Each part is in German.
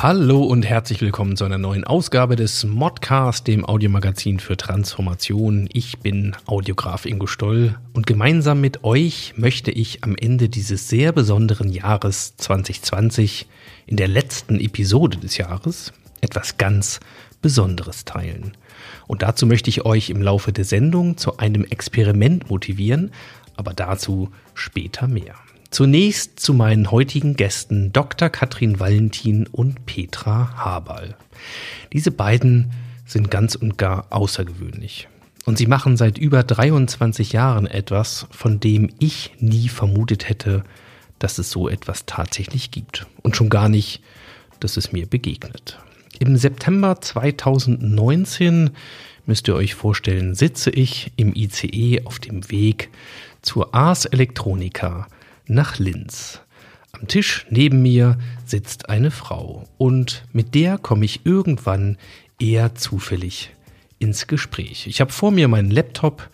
Hallo und herzlich willkommen zu einer neuen Ausgabe des Modcast, dem Audiomagazin für Transformation. Ich bin Audiograf Ingo Stoll und gemeinsam mit euch möchte ich am Ende dieses sehr besonderen Jahres 2020 in der letzten Episode des Jahres etwas ganz Besonderes teilen. Und dazu möchte ich euch im Laufe der Sendung zu einem Experiment motivieren, aber dazu später mehr. Zunächst zu meinen heutigen Gästen Dr. Katrin Valentin und Petra Haberl. Diese beiden sind ganz und gar außergewöhnlich. Und sie machen seit über 23 Jahren etwas, von dem ich nie vermutet hätte, dass es so etwas tatsächlich gibt. Und schon gar nicht, dass es mir begegnet. Im September 2019, müsst ihr euch vorstellen, sitze ich im ICE auf dem Weg zur Ars Electronica nach Linz. Am Tisch neben mir sitzt eine Frau und mit der komme ich irgendwann eher zufällig ins Gespräch. Ich habe vor mir meinen Laptop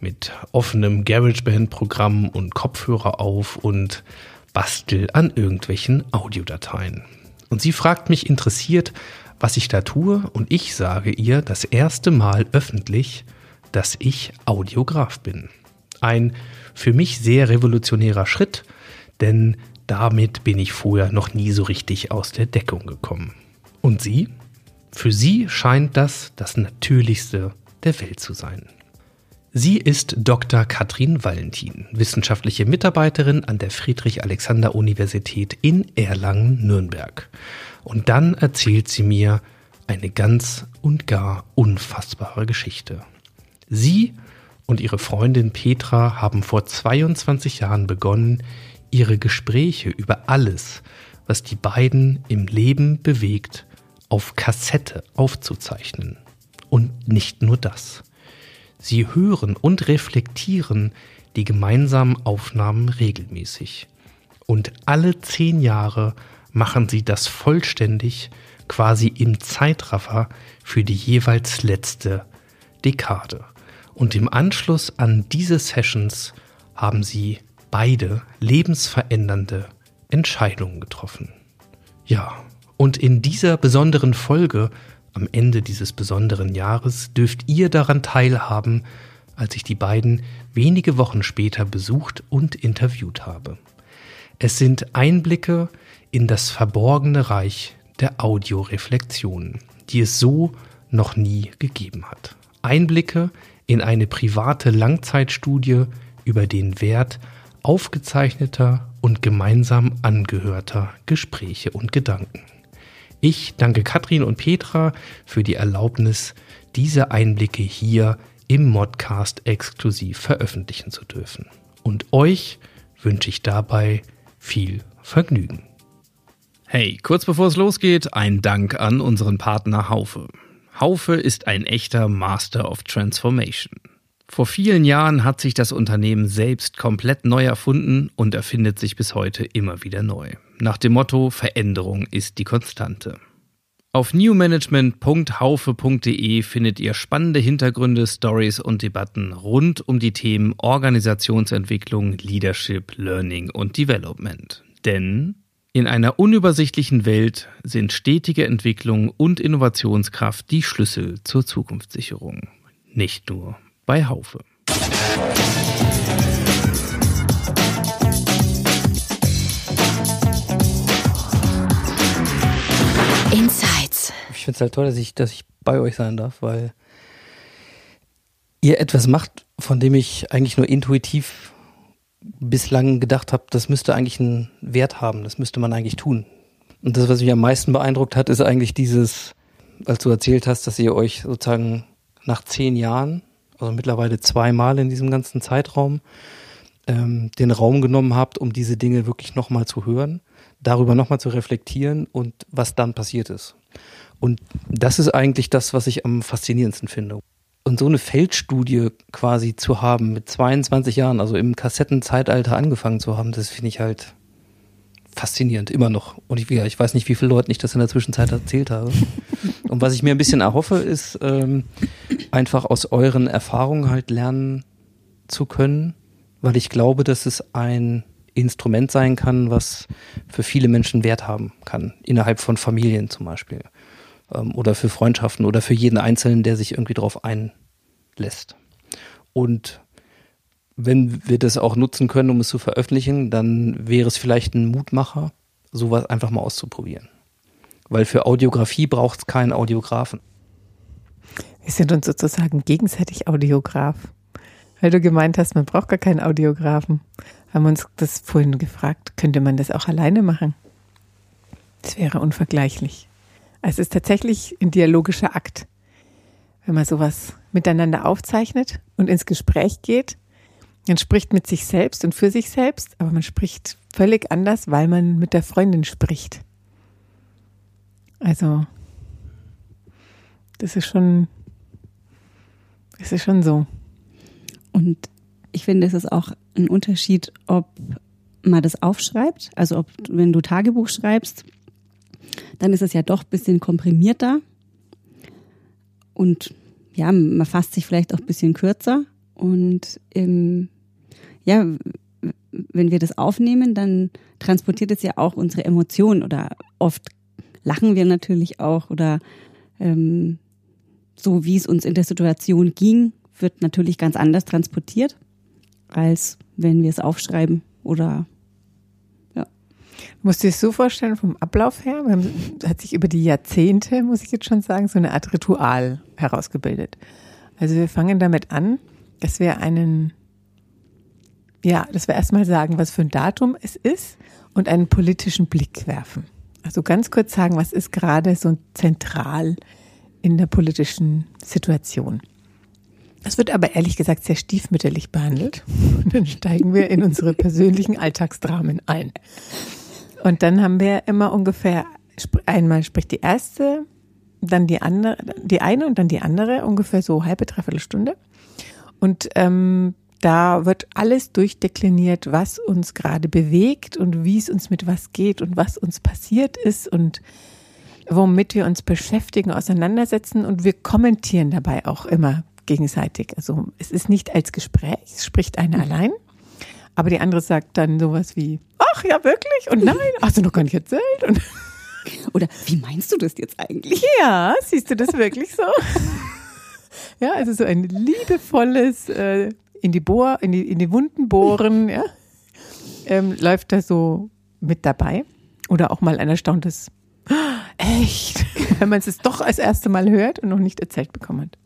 mit offenem GarageBand-Programm und Kopfhörer auf und bastel an irgendwelchen Audiodateien. Und sie fragt mich interessiert, was ich da tue, und ich sage ihr das erste Mal öffentlich, dass ich Audiograf bin. Ein für mich sehr revolutionärer Schritt, denn damit bin ich vorher noch nie so richtig aus der Deckung gekommen. Und Sie? Für Sie scheint das das Natürlichste der Welt zu sein. Sie ist Dr. Katrin Valentin, wissenschaftliche Mitarbeiterin an der Friedrich-Alexander-Universität in Erlangen-Nürnberg. Und dann erzählt sie mir eine ganz und gar unfassbare Geschichte. Sie und ihre Freundin Petra haben vor 22 Jahren begonnen, ihre Gespräche über alles, was die beiden im Leben bewegt, auf Kassette aufzuzeichnen. Und nicht nur das. Sie hören und reflektieren die gemeinsamen Aufnahmen regelmäßig. Und alle zehn Jahre machen sie das vollständig, quasi im Zeitraffer für die jeweils letzte Dekade. Und im Anschluss an diese Sessions haben sie beide lebensverändernde Entscheidungen getroffen. Ja, und in dieser besonderen Folge, am Ende dieses besonderen Jahres, dürft ihr daran teilhaben, als ich die beiden wenige Wochen später besucht und interviewt habe. Es sind Einblicke in das verborgene Reich der Audioreflexion, die es so noch nie gegeben hat. Einblicke in eine private Langzeitstudie über den Wert aufgezeichneter und gemeinsam angehörter Gespräche und Gedanken. Ich danke Katrin und Petra für die Erlaubnis, diese Einblicke hier im Modcast exklusiv veröffentlichen zu dürfen. Und euch wünsche ich dabei viel Vergnügen. Hey, kurz bevor es losgeht, ein Dank an unseren Partner Haufe. Haufe ist ein echter Master of Transformation. Vor vielen Jahren hat sich das Unternehmen selbst komplett neu erfunden und erfindet sich bis heute immer wieder neu. Nach dem Motto Veränderung ist die Konstante. Auf newmanagement.haufe.de findet ihr spannende Hintergründe, Stories und Debatten rund um die Themen Organisationsentwicklung, Leadership, Learning und Development. Denn in einer unübersichtlichen Welt sind stetige Entwicklung und Innovationskraft die Schlüssel zur Zukunftssicherung. Nicht nur bei Haufe. Insights. Ich finde es halt toll, dass ich, dass ich bei euch sein darf, weil ihr etwas macht, von dem ich eigentlich nur intuitiv bislang gedacht habe, das müsste eigentlich einen Wert haben, das müsste man eigentlich tun. Und das, was mich am meisten beeindruckt hat, ist eigentlich dieses, als du erzählt hast, dass ihr euch sozusagen nach zehn Jahren, also mittlerweile zweimal in diesem ganzen Zeitraum, ähm, den Raum genommen habt, um diese Dinge wirklich nochmal zu hören, darüber nochmal zu reflektieren und was dann passiert ist. Und das ist eigentlich das, was ich am faszinierendsten finde. Und so eine Feldstudie quasi zu haben mit 22 Jahren, also im Kassettenzeitalter angefangen zu haben, das finde ich halt faszinierend, immer noch. Und ich, ich weiß nicht, wie viele Leuten ich das in der Zwischenzeit erzählt habe. Und was ich mir ein bisschen erhoffe, ist ähm, einfach aus euren Erfahrungen halt lernen zu können, weil ich glaube, dass es ein Instrument sein kann, was für viele Menschen Wert haben kann, innerhalb von Familien zum Beispiel. Ähm, oder für Freundschaften oder für jeden Einzelnen, der sich irgendwie darauf einlässt. Und wenn wir das auch nutzen können, um es zu veröffentlichen, dann wäre es vielleicht ein Mutmacher, sowas einfach mal auszuprobieren. Weil für Audiografie braucht es keinen Audiografen. Wir sind uns sozusagen gegenseitig Audiograf. Weil du gemeint hast, man braucht gar keinen Audiografen. Haben uns das vorhin gefragt, könnte man das auch alleine machen? Das wäre unvergleichlich. Es ist tatsächlich ein dialogischer Akt. Wenn man sowas miteinander aufzeichnet und ins Gespräch geht, man spricht mit sich selbst und für sich selbst, aber man spricht völlig anders, weil man mit der Freundin spricht. Also, das ist schon, das ist schon so. Und ich finde, es ist auch ein Unterschied, ob man das aufschreibt, also ob, wenn du Tagebuch schreibst, dann ist es ja doch ein bisschen komprimierter. Und ja, man fasst sich vielleicht auch ein bisschen kürzer. Und im ja, wenn wir das aufnehmen, dann transportiert es ja auch unsere Emotionen. Oder oft lachen wir natürlich auch. Oder ähm, so wie es uns in der Situation ging, wird natürlich ganz anders transportiert, als wenn wir es aufschreiben oder. Musst du dir das so vorstellen vom Ablauf her? Hat sich über die Jahrzehnte, muss ich jetzt schon sagen, so eine Art Ritual herausgebildet. Also wir fangen damit an, dass wir einen ja, dass wir erstmal sagen, was für ein Datum es ist und einen politischen Blick werfen. Also ganz kurz sagen, was ist gerade so zentral in der politischen Situation. Das wird aber ehrlich gesagt sehr stiefmütterlich behandelt. Und dann steigen wir in unsere persönlichen Alltagsdramen ein. Und dann haben wir immer ungefähr, einmal spricht die erste, dann die andere, die eine und dann die andere, ungefähr so halbe, dreiviertel Stunde. Und ähm, da wird alles durchdekliniert, was uns gerade bewegt und wie es uns mit was geht und was uns passiert ist und womit wir uns beschäftigen, auseinandersetzen und wir kommentieren dabei auch immer gegenseitig. Also es ist nicht als Gespräch, es spricht eine allein, aber die andere sagt dann sowas wie, ach ja wirklich und nein, hast du noch gar nicht erzählt und oder wie meinst du das jetzt eigentlich? Ja, siehst du das wirklich so? Ja, also so ein liebevolles äh, in die Bohr, in die, in die Wunden bohren, ja, ähm, läuft da so mit dabei. Oder auch mal ein erstauntes, echt, wenn man es doch als erste Mal hört und noch nicht erzählt bekommen hat.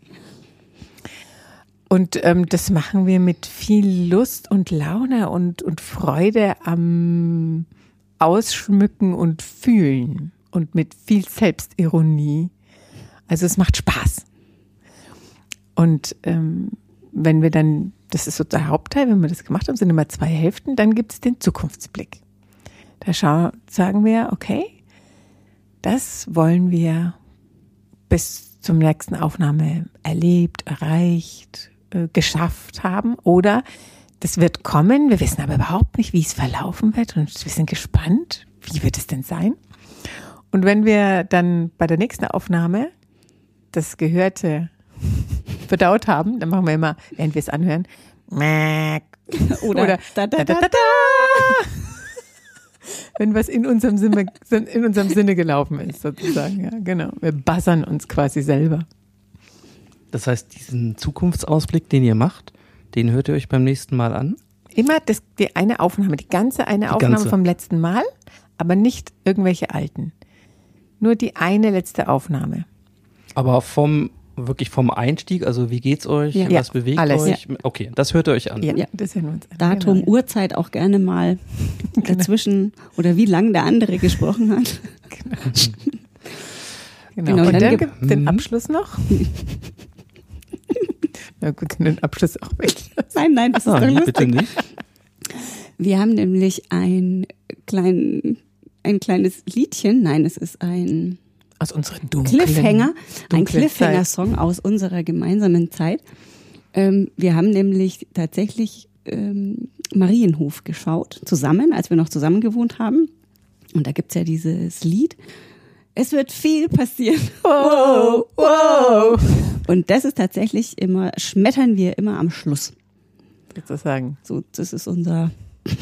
Und ähm, das machen wir mit viel Lust und Laune und, und Freude am Ausschmücken und Fühlen und mit viel Selbstironie. Also es macht Spaß. Und ähm, wenn wir dann das ist so der Hauptteil, wenn wir das gemacht haben, sind immer zwei Hälften, dann gibt es den Zukunftsblick. Da schau, sagen wir, okay, das wollen wir bis zum nächsten Aufnahme erlebt, erreicht, äh, geschafft haben oder das wird kommen, wir wissen aber überhaupt nicht, wie es verlaufen wird und wir sind gespannt, wie wird es denn sein? Und wenn wir dann bei der nächsten Aufnahme das Gehörte verdaut haben, dann machen wir immer, während wir es anhören, oder, oder da, da, da. Wenn was in unserem, Sinne, in unserem Sinne gelaufen ist, sozusagen. Ja, genau. Wir buzzern uns quasi selber. Das heißt, diesen Zukunftsausblick, den ihr macht, den hört ihr euch beim nächsten Mal an? Immer das, die eine Aufnahme, die ganze eine die Aufnahme ganze. vom letzten Mal, aber nicht irgendwelche alten. Nur die eine letzte Aufnahme. Aber vom wirklich vom Einstieg, also wie geht's euch, ja. was bewegt Alles, euch? Ja. Okay, das hört ihr euch an. Ja, ja. das hören wir uns an. Datum, genau. Uhrzeit auch gerne mal genau. dazwischen oder wie lang der andere gesprochen hat. Genau. genau. genau. Und dann, dann gibt es den Abschluss noch. Na gut, den Abschluss auch weg. Nein, nein, das ist ah, doch lustig. Bitte nicht. Wir haben nämlich ein, klein, ein kleines Liedchen, nein, es ist ein Aus unseren dunklen Cliffhanger, ein Cliffhanger-Song aus unserer gemeinsamen Zeit. Ähm, wir haben nämlich tatsächlich ähm, Marienhof geschaut, zusammen, als wir noch zusammen gewohnt haben. Und da gibt's ja dieses Lied. Es wird viel passieren. Wow, wow. Und das ist tatsächlich immer, schmettern wir immer am Schluss. sozusagen. So, das ist unser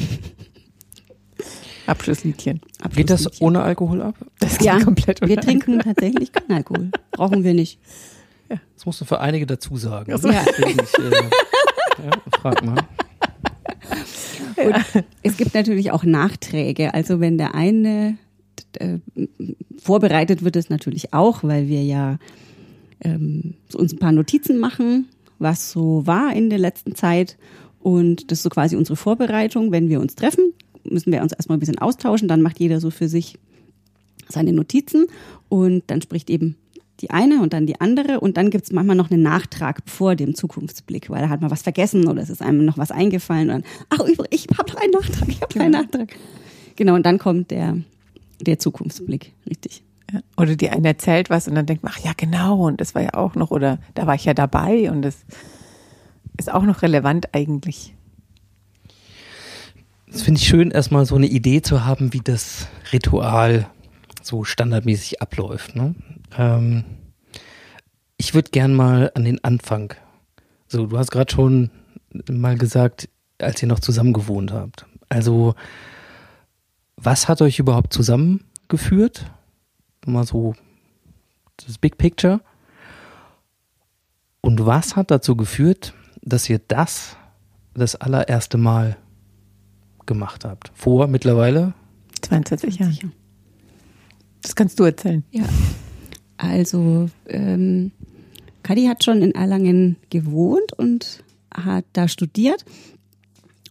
Abschlussliedchen. Geht das Abschlussliedchen. ohne Alkohol ab? Das Ja, geht komplett wir ohne trinken tatsächlich keinen Alkohol. Brauchen wir nicht. Das musst du für einige dazu sagen. Ach so. Ja. Ich, äh, ja, frag mal. Und es gibt natürlich auch Nachträge. Also wenn der eine äh, vorbereitet wird es natürlich auch, weil wir ja ähm, uns ein paar Notizen machen, was so war in der letzten Zeit. Und das ist so quasi unsere Vorbereitung. Wenn wir uns treffen, müssen wir uns erstmal ein bisschen austauschen. Dann macht jeder so für sich seine Notizen und dann spricht eben die eine und dann die andere und dann gibt's manchmal noch einen Nachtrag vor dem Zukunftsblick, weil da hat man was vergessen oder es ist einem noch was eingefallen und dann, ach übrigens, ich habe noch einen Nachtrag, ich habe noch einen Nachtrag. Genau, und dann kommt der, der Zukunftsblick, richtig. Ja. Oder die eine erzählt was und dann denkt man, ach ja, genau, und das war ja auch noch, oder da war ich ja dabei und das ist auch noch relevant eigentlich. Das finde ich schön, erstmal so eine Idee zu haben, wie das Ritual so standardmäßig abläuft. Ne? Ähm, ich würde gern mal an den Anfang. So, du hast gerade schon mal gesagt, als ihr noch zusammen gewohnt habt. Also, was hat euch überhaupt zusammengeführt? Mal so das Big Picture. Und was hat dazu geführt, dass ihr das das allererste Mal gemacht habt? Vor mittlerweile? 22 Jahre. Das kannst du erzählen. Ja. Also, ähm, Kadi hat schon in Erlangen gewohnt und hat da studiert.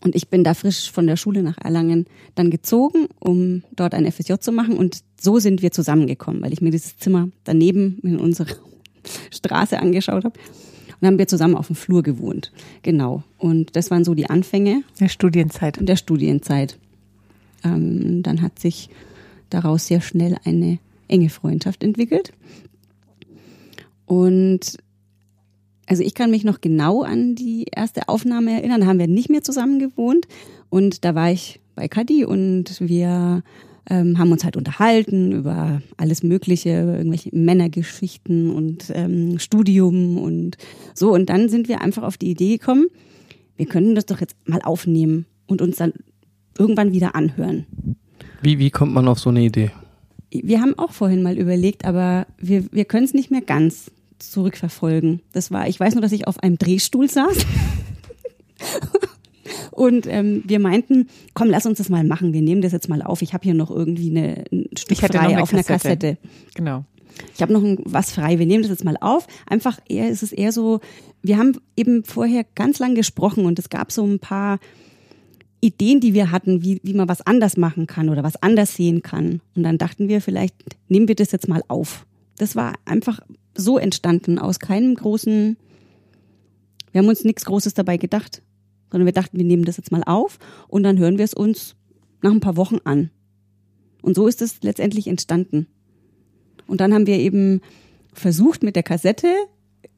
Und ich bin da frisch von der Schule nach Erlangen dann gezogen, um dort ein FSJ zu machen. Und so sind wir zusammengekommen, weil ich mir dieses Zimmer daneben in unserer Straße angeschaut habe. Und dann haben wir zusammen auf dem Flur gewohnt. Genau. Und das waren so die Anfänge Der Studienzeit. der Studienzeit. Ähm, dann hat sich daraus sehr schnell eine enge Freundschaft entwickelt. Und also ich kann mich noch genau an die erste Aufnahme erinnern. Da haben wir nicht mehr zusammen gewohnt. Und da war ich bei Kadi und wir ähm, haben uns halt unterhalten über alles Mögliche, irgendwelche Männergeschichten und ähm, Studium und so. Und dann sind wir einfach auf die Idee gekommen, wir könnten das doch jetzt mal aufnehmen und uns dann irgendwann wieder anhören. Wie, wie kommt man auf so eine Idee? Wir haben auch vorhin mal überlegt, aber wir, wir können es nicht mehr ganz zurückverfolgen. Das war, ich weiß nur, dass ich auf einem Drehstuhl saß. Und ähm, wir meinten, komm, lass uns das mal machen. Wir nehmen das jetzt mal auf. Ich habe hier noch irgendwie eine, ein Stück frei eine auf einer Kassette. Kassette. Genau. Ich habe noch ein, was frei. Wir nehmen das jetzt mal auf. Einfach eher ist es eher so, wir haben eben vorher ganz lang gesprochen und es gab so ein paar Ideen, die wir hatten, wie, wie man was anders machen kann oder was anders sehen kann. Und dann dachten wir, vielleicht nehmen wir das jetzt mal auf. Das war einfach so entstanden aus keinem großen, wir haben uns nichts Großes dabei gedacht, sondern wir dachten, wir nehmen das jetzt mal auf und dann hören wir es uns nach ein paar Wochen an. Und so ist es letztendlich entstanden. Und dann haben wir eben versucht mit der Kassette,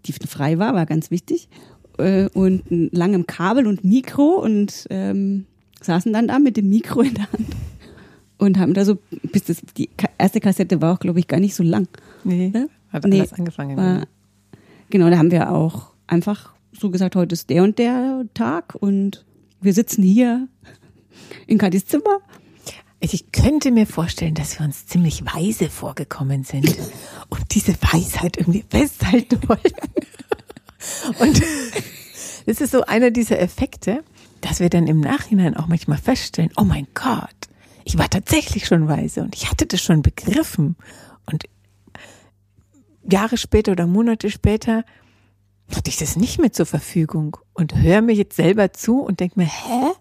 die frei war, war ganz wichtig, äh, und langem Kabel und Mikro und ähm, saßen dann da mit dem Mikro in der Hand und haben da so, bis das, die erste Kassette war auch, glaube ich, gar nicht so lang. Nee, Ne? hat Nee, anders angefangen. War, genau, da haben wir auch einfach so gesagt, heute ist der und der Tag und wir sitzen hier in Kadis Zimmer. Also Ich könnte mir vorstellen, dass wir uns ziemlich weise vorgekommen sind und diese Weisheit irgendwie festhalten wollten. Und das ist so einer dieser Effekte, dass wir dann im Nachhinein auch manchmal feststellen, oh mein Gott, ich war tatsächlich schon weise und ich hatte das schon begriffen. Und Jahre später oder Monate später hatte ich das nicht mehr zur Verfügung und höre mir jetzt selber zu und denke mir, hä?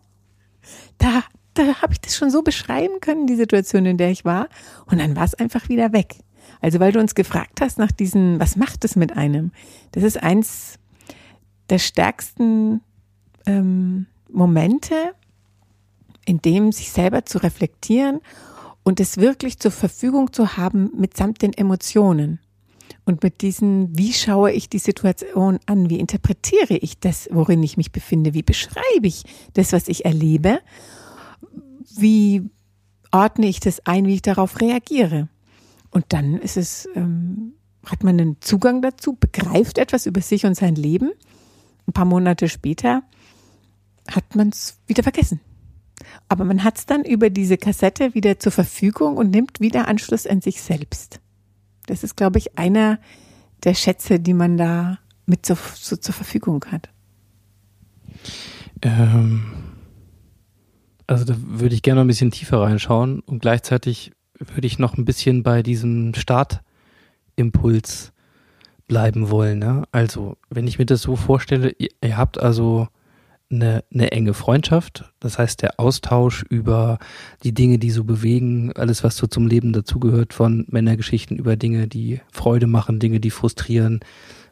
Da, da habe ich das schon so beschreiben können, die Situation, in der ich war. Und dann war es einfach wieder weg. Also weil du uns gefragt hast nach diesen, was macht es mit einem? Das ist eins der stärksten ähm, Momente, in dem sich selber zu reflektieren und es wirklich zur Verfügung zu haben mitsamt den Emotionen. Und mit diesen, wie schaue ich die Situation an? Wie interpretiere ich das, worin ich mich befinde? Wie beschreibe ich das, was ich erlebe? Wie ordne ich das ein, wie ich darauf reagiere? Und dann ist es, ähm, hat man einen Zugang dazu, begreift etwas über sich und sein Leben. Ein paar Monate später hat man es wieder vergessen. Aber man hat es dann über diese Kassette wieder zur Verfügung und nimmt wieder Anschluss an sich selbst. Das ist, glaube ich, einer der Schätze, die man da mit so, so zur Verfügung hat. Ähm, also da würde ich gerne noch ein bisschen tiefer reinschauen und gleichzeitig würde ich noch ein bisschen bei diesem Startimpuls bleiben wollen. Ne? Also, wenn ich mir das so vorstelle, ihr, ihr habt also eine, eine enge Freundschaft, das heißt der Austausch über die Dinge, die so bewegen, alles, was so zum Leben dazugehört, von Männergeschichten über Dinge, die Freude machen, Dinge, die frustrieren,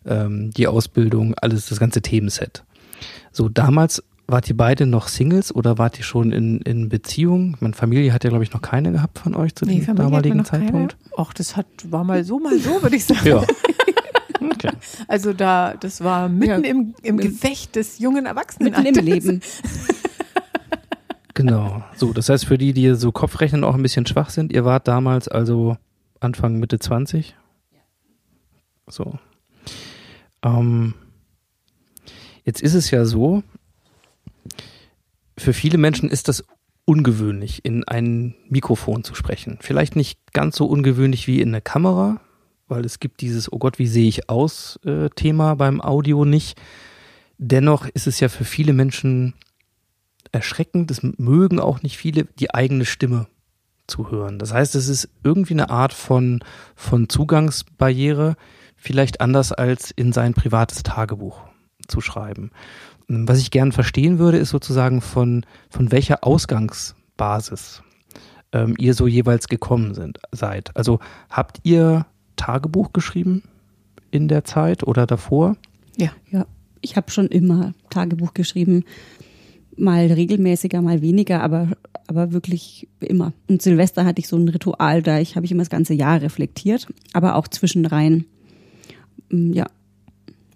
ähm, die Ausbildung, alles, das ganze Themenset. So, damals wart ihr beide noch Singles oder wart ihr schon in, in Beziehung? Meine Familie hat ja, glaube ich, noch keine gehabt von euch zu Nee, dem Familie damaligen Zeitpunkt. Keine. Ach, das hat, war mal so, mal so, würde ich sagen. Ja. Okay. Also da, das war mitten Ja. im, im Gefecht des jungen Erwachsenen. Mitten im Leben. Genau. So, das heißt, für die, die so Kopfrechnen auch ein bisschen schwach sind, ihr wart damals also Anfang, Mitte 20? So. Ähm, jetzt ist es ja so, für viele Menschen ist das ungewöhnlich, in ein Mikrofon zu sprechen. Vielleicht nicht ganz so ungewöhnlich wie in eine Kamera, weil es gibt dieses, oh Gott, wie sehe ich aus, äh, Thema beim Audio nicht. Dennoch ist es ja für viele Menschen erschreckend, das mögen auch nicht viele, die eigene Stimme zu hören. Das heißt, es ist irgendwie eine Art von, von Zugangsbarriere, vielleicht anders als in sein privates Tagebuch zu schreiben. Was ich gern verstehen würde, ist sozusagen von, von welcher Ausgangsbasis ähm, ihr so jeweils gekommen sind, seid. Also habt ihr Tagebuch geschrieben in der Zeit oder davor? Ja. Ja, ich habe schon immer Tagebuch geschrieben. Mal regelmäßiger, mal weniger, aber, aber wirklich immer. Und Silvester hatte ich so ein Ritual, da ich habe ich immer das ganze Jahr reflektiert, aber auch zwischenrein. Mm, Ja,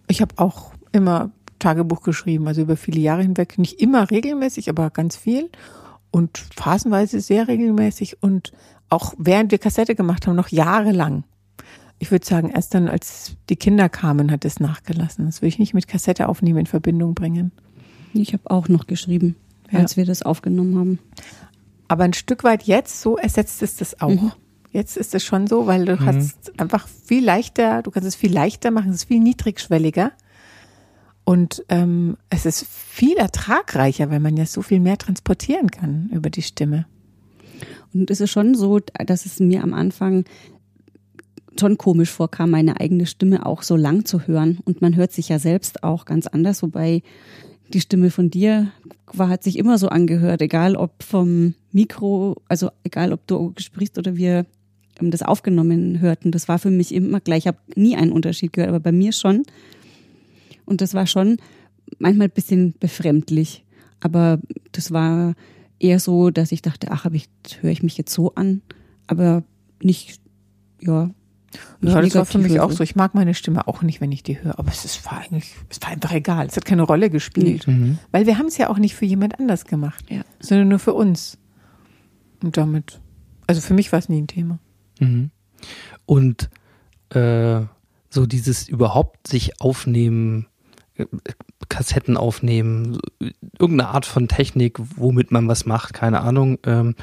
Ich habe auch immer Tagebuch geschrieben, also über viele Jahre hinweg. Nicht immer regelmäßig, aber ganz viel. Und phasenweise sehr regelmäßig und auch während wir Kassette gemacht haben, noch jahrelang. Ich würde sagen, erst dann, als die Kinder kamen, hat es nachgelassen. Das will ich nicht mit Kassette aufnehmen in Verbindung bringen. ich habe auch noch geschrieben, Ja. als wir das aufgenommen haben. Aber ein Stück weit jetzt, so ersetzt es das auch. Mhm. Jetzt ist es schon so, weil du hast einfach viel leichter, du kannst es viel leichter machen, es ist viel niedrigschwelliger. Und ähm, es ist viel ertragreicher, weil man ja so viel mehr transportieren kann über die Stimme. Und es ist schon so, dass es mir am Anfang schon komisch vorkam, meine eigene Stimme auch so lang zu hören. Und man hört sich ja selbst auch ganz anders, wobei die Stimme von dir war, hat sich immer so angehört, egal ob vom Mikro, also egal ob du sprichst oder wir das aufgenommen hörten. Das war für mich immer gleich. Ich habe nie einen Unterschied gehört, aber bei mir schon. Und das war schon manchmal ein bisschen befremdlich. Aber das war eher so, dass ich dachte, ach, ich, höre ich mich jetzt so an, aber nicht, ja. Nicht Ja, das war für mich auch so. Ich mag meine Stimme auch nicht, wenn ich die höre. Aber es ist, war eigentlich, es war einfach egal. Es hat keine Rolle gespielt. Weil wir haben es ja auch nicht für jemand anders gemacht, Ja. sondern nur für uns. Und damit, also für mich war es nie ein Thema. Mhm. Und äh, so dieses überhaupt sich aufnehmen, äh, Kassetten aufnehmen, irgendeine Art von Technik, womit man was macht, keine Ahnung. Ähm,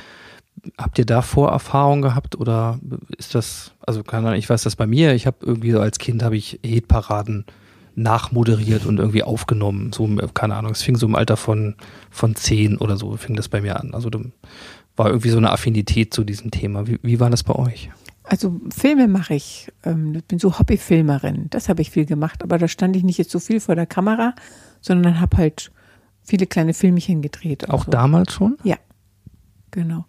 habt ihr da Vorerfahrung gehabt oder ist das, also keine Ahnung, ich weiß das bei mir, ich habe irgendwie so als Kind habe ich Hitparaden nachmoderiert und irgendwie aufgenommen, so, keine Ahnung, es fing so im Alter von, von zehn oder so, fing das bei mir an. Also da war irgendwie so eine Affinität zu diesem Thema. Wie, wie war das bei euch? Also Filme mache ich. Ähm, ich bin so Hobbyfilmerin. Das habe ich viel gemacht. Aber da stand ich nicht jetzt so viel vor der Kamera, sondern habe halt viele kleine Filmchen gedreht. Auch so. damals schon? Ja, genau.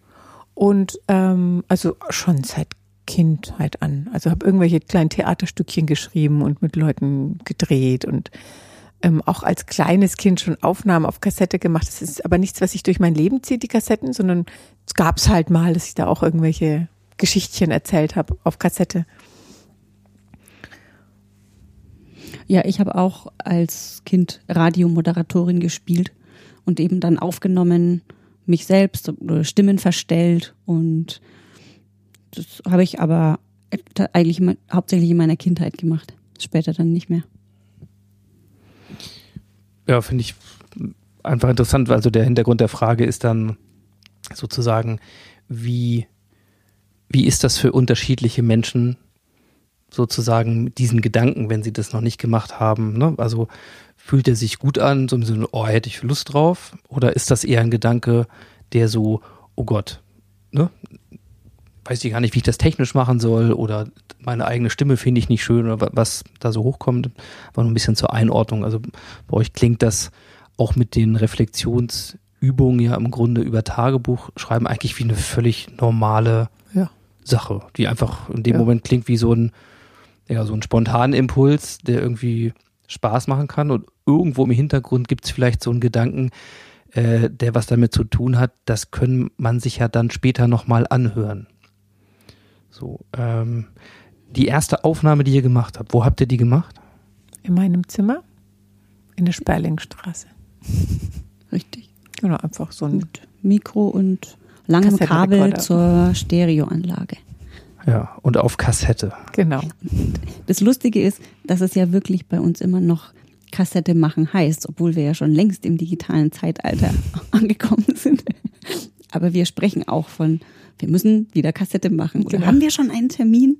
Und ähm, also schon seit Kindheit an. Also habe irgendwelche kleinen Theaterstückchen geschrieben und mit Leuten gedreht und ähm, auch als kleines Kind schon Aufnahmen auf Kassette gemacht. Das ist aber nichts, was sich durch mein Leben zieht, die Kassetten, sondern es gab es halt mal, dass ich da auch irgendwelche Geschichtchen erzählt habe auf Kassette. Ja, ich habe auch als Kind Radiomoderatorin gespielt und eben dann aufgenommen, mich selbst oder Stimmen verstellt und das habe ich aber eigentlich hauptsächlich in meiner Kindheit gemacht. Später dann nicht mehr. Ja, finde ich einfach interessant. Also der Hintergrund der Frage ist dann sozusagen, wie, wie ist das für unterschiedliche Menschen sozusagen mit diesen Gedanken, wenn sie das noch nicht gemacht haben? Ne? Also fühlt er sich gut an, so im Sinne, oh, hätte ich Lust drauf? Oder ist das eher ein Gedanke, der so, oh Gott, ne? weiß ich gar nicht, wie ich das technisch machen soll oder meine eigene Stimme finde ich nicht schön oder wa- was da so hochkommt. Aber nur ein bisschen zur Einordnung. Also bei euch klingt das auch mit den Reflexionsübungen ja im Grunde über Tagebuch schreiben eigentlich wie eine völlig normale Ja. Sache, die einfach in dem Ja. Moment klingt wie so ein, ja, so ein spontaner Impuls, der irgendwie Spaß machen kann und irgendwo im Hintergrund gibt es vielleicht so einen Gedanken, äh, der was damit zu tun hat, das können man sich ja dann später nochmal anhören. So, ähm, die erste Aufnahme, die ihr gemacht habt, wo habt ihr die gemacht? In meinem Zimmer in der Sperlingstraße. Richtig. Genau, einfach so ein. Mit Mikro und langem Kabel zur Stereoanlage. Ja, und auf Kassette. Genau. Das Lustige ist, dass es ja wirklich bei uns immer noch Kassette machen heißt, obwohl wir ja schon längst im digitalen Zeitalter angekommen sind. Aber wir sprechen auch von, wir müssen wieder Kassette machen. Oder Genau. haben wir schon einen Termin,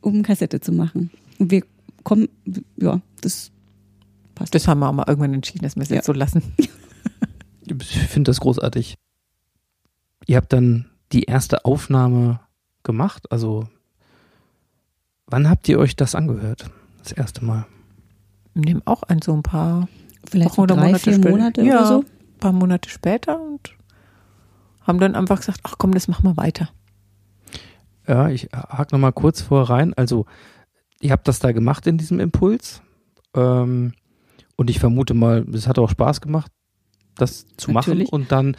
um Kassette zu machen? Und wir kommen, ja, das passt. Das haben wir auch mal irgendwann entschieden, dass wir es Ja. jetzt so lassen. Ich finde das großartig. Ihr habt dann die erste Aufnahme gemacht, also wann habt ihr euch das angehört? Das erste Mal. Wir nehmen auch an so ein paar Vielleicht so Wochen oder drei, Monate vier später. Monate Ja. oder so. paar Monate später und haben dann einfach gesagt, ach komm, das machen wir weiter. Ja, ich hake nochmal kurz vor rein. Also, ihr habt das da gemacht in diesem Impuls. Ähm, und ich vermute mal, es hat auch Spaß gemacht, das zu Natürlich. machen. Und dann,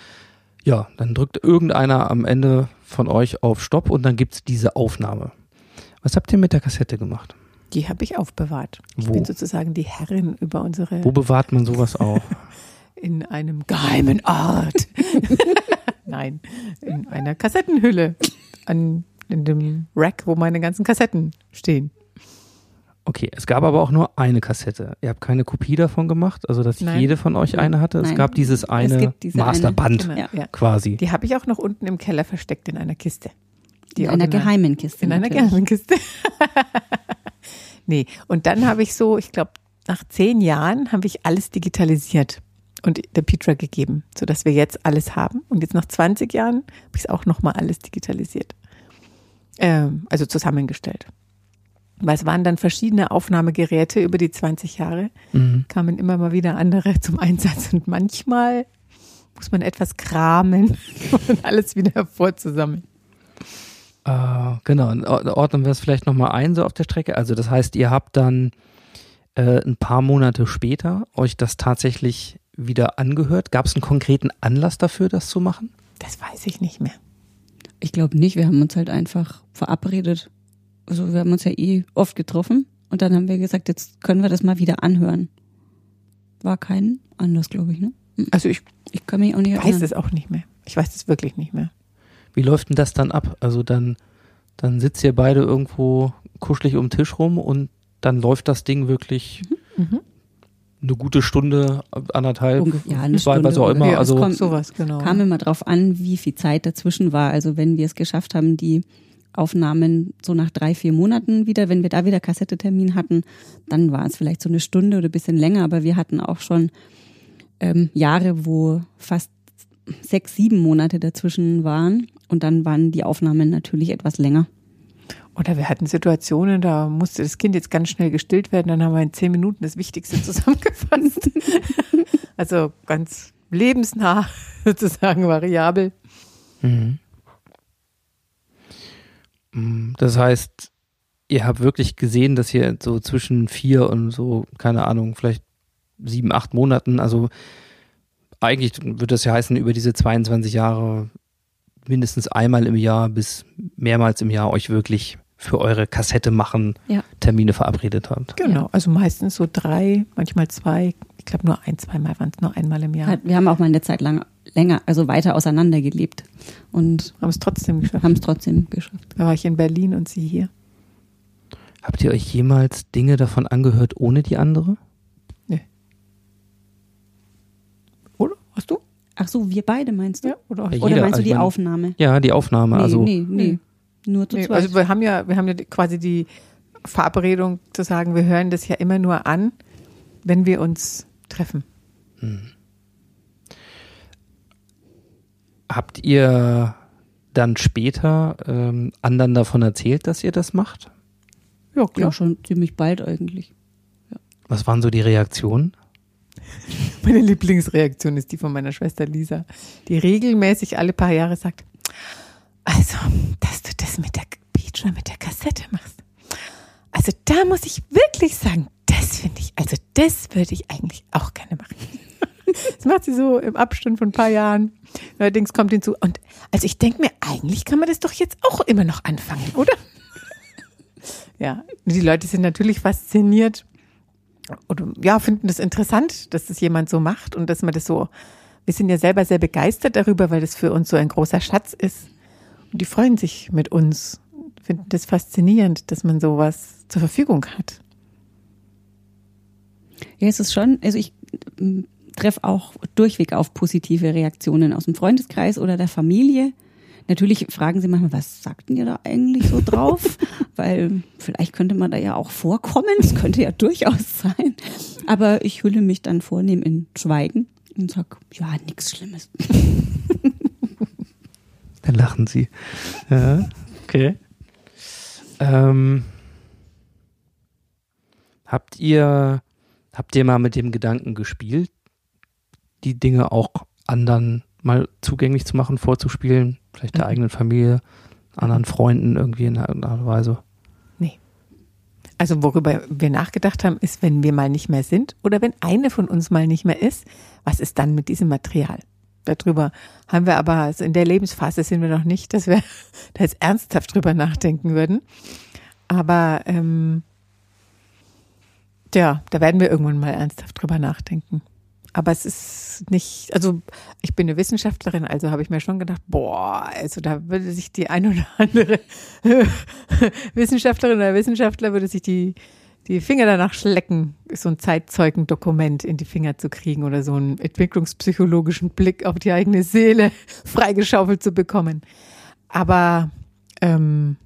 ja, dann drückt irgendeiner am Ende von euch auf Stopp und dann gibt's diese Aufnahme. Was habt ihr mit der Kassette gemacht? Die habe ich aufbewahrt. Ich Wo? bin sozusagen die Herrin über unsere Wo bewahrt man sowas auf? in einem geheimen Ort. Nein, in einer Kassettenhülle an in dem Rack, wo meine ganzen Kassetten stehen. Okay, es gab aber auch nur eine Kassette. Ihr habt keine Kopie davon gemacht, also dass Nein. jede von euch eine hatte. Es Nein. gab dieses eine Masterband Genau, Ja. quasi. Die habe ich auch noch unten im Keller versteckt in einer Kiste. Die in einer geheimen Kiste. In einer natürlich. geheimen Kiste. nee, und dann habe ich so, ich glaube, nach zehn Jahren habe ich alles digitalisiert und der Petra gegeben, sodass wir jetzt alles haben. Und jetzt nach 20 Jahren habe ich es auch nochmal alles digitalisiert. Ähm, also zusammengestellt. Weil es waren dann verschiedene Aufnahmegeräte über die 20 Jahre, Mhm. kamen immer mal wieder andere zum Einsatz und manchmal muss man etwas kramen und alles wieder hervorzusammeln. Äh, genau, ordnen wir es vielleicht nochmal ein, so auf der Strecke. Also das heißt, ihr habt dann äh, ein paar Monate später euch das tatsächlich wieder angehört. Gab es einen konkreten Anlass dafür, das zu machen? Das weiß ich nicht mehr. Ich glaube nicht, wir haben uns halt einfach verabredet. Also wir haben uns ja eh oft getroffen und dann haben wir gesagt, jetzt können wir das mal wieder anhören. War kein Anlass, glaube ich, ne? Also ich Ich kann mich auch nicht weiß erinnern. es auch nicht mehr. Ich weiß es wirklich nicht mehr. Wie läuft denn das dann ab? Also dann, dann sitzt ihr beide irgendwo kuschelig um den Tisch rum und dann läuft das Ding wirklich Mhm. eine gute Stunde, anderthalb, Ungefähr, ja, eine zwei, Stunde was auch immer. Ja, also es kommt- Sowas, genau. Kam immer drauf an, wie viel Zeit dazwischen war. Also wenn wir es geschafft haben, die Aufnahmen so nach drei, vier Monaten wieder, wenn wir da wieder Kassettetermin hatten, dann war es vielleicht so eine Stunde oder ein bisschen länger, aber wir hatten auch schon ähm, Jahre, wo fast sechs, sieben Monate dazwischen waren und dann waren die Aufnahmen natürlich etwas länger. Oder wir hatten Situationen, da musste das Kind jetzt ganz schnell gestillt werden, dann haben wir in zehn Minuten das Wichtigste zusammengefasst. also ganz lebensnah, sozusagen variabel. Mhm. Mm, Das heißt, ihr habt wirklich gesehen, dass ihr so zwischen vier und so, keine Ahnung, vielleicht sieben, acht Monaten. Also eigentlich würde das ja heißen, über diese 22 Jahre mindestens einmal im Jahr bis mehrmals im Jahr euch wirklich für eure Kassette machen Ja. Termine verabredet habt. Genau, also meistens so drei, manchmal zwei. Ich glaube nur ein, zweimal waren es nur einmal im Jahr. Hat- Wir haben auch mal eine Zeit lang länger, also weiter auseinander gelebt und Haben es trotzdem geschafft. haben es trotzdem geschafft. Da war ich in Berlin und sie hier. Habt ihr euch jemals Dinge davon angehört ohne die andere? Oder? Hast du? Ach so, wir beide meinst du? Ja, oder? Ja, Oder meinst also du die ich mein- Aufnahme? Ja, die Aufnahme. Nee, also nee, nee. Nur zu Nee, zweit. also wir haben ja, wir haben ja quasi die Verabredung zu sagen, wir hören das ja immer nur an, wenn wir uns treffen. habt ihr dann später ähm, anderen davon erzählt, dass ihr das macht? Ja, ja, schon ziemlich bald eigentlich. Was waren so die Reaktionen? Meine Lieblingsreaktion ist die von meiner Schwester Lisa, die regelmäßig alle paar Jahre sagt, also, dass du das mit der Beacher, mit der Kassette machst. Also da muss ich wirklich sagen, das finde ich, also das würde ich eigentlich auch gerne machen. Das macht sie so im Abstand von ein paar Jahren. Allerdings kommt hinzu, und also ich denke mir, eigentlich kann man das doch jetzt auch immer noch anfangen, oder? Ja, die Leute sind natürlich fasziniert oder ja, finden das interessant, dass das jemand so macht und dass man das so, wir sind ja selber sehr begeistert darüber, weil das für uns so ein großer Schatz ist. Und die freuen sich mit uns, finden das faszinierend, dass man sowas zur Verfügung hat. Ja, es ist schon, also ich ähm, treffe auch durchweg auf positive Reaktionen aus dem Freundeskreis oder der Familie. Natürlich fragen sie manchmal, was sagt denn ihr da eigentlich so drauf? Weil vielleicht könnte man da ja auch vorkommen, das könnte ja durchaus sein. Aber ich hülle mich dann vornehm in Schweigen und sag, ja, nichts Schlimmes. Dann lachen sie. Ja, okay. Ähm, habt ihr habt ihr mal mit dem Gedanken gespielt, die Dinge auch anderen mal zugänglich zu machen, vorzuspielen, vielleicht der Mhm. eigenen Familie, anderen Freunden irgendwie in einer Art und Weise? Also worüber wir nachgedacht haben, ist, wenn wir mal nicht mehr sind oder wenn eine von uns mal nicht mehr ist, was ist dann mit diesem Material? Darüber haben wir aber, also in der Lebensphase sind wir noch nicht, dass wir da jetzt ernsthaft drüber nachdenken würden. Aber ähm, ja, da werden wir irgendwann mal ernsthaft drüber nachdenken. Aber es ist nicht, also ich bin eine Wissenschaftlerin, also habe ich mir schon gedacht, boah, also da würde sich die ein oder andere Wissenschaftlerin oder Wissenschaftler würde sich die, die Finger danach schlecken, so ein Zeitzeugendokument in die Finger zu kriegen oder so einen entwicklungspsychologischen Blick auf die eigene Seele freigeschaufelt zu bekommen. Aber ähm,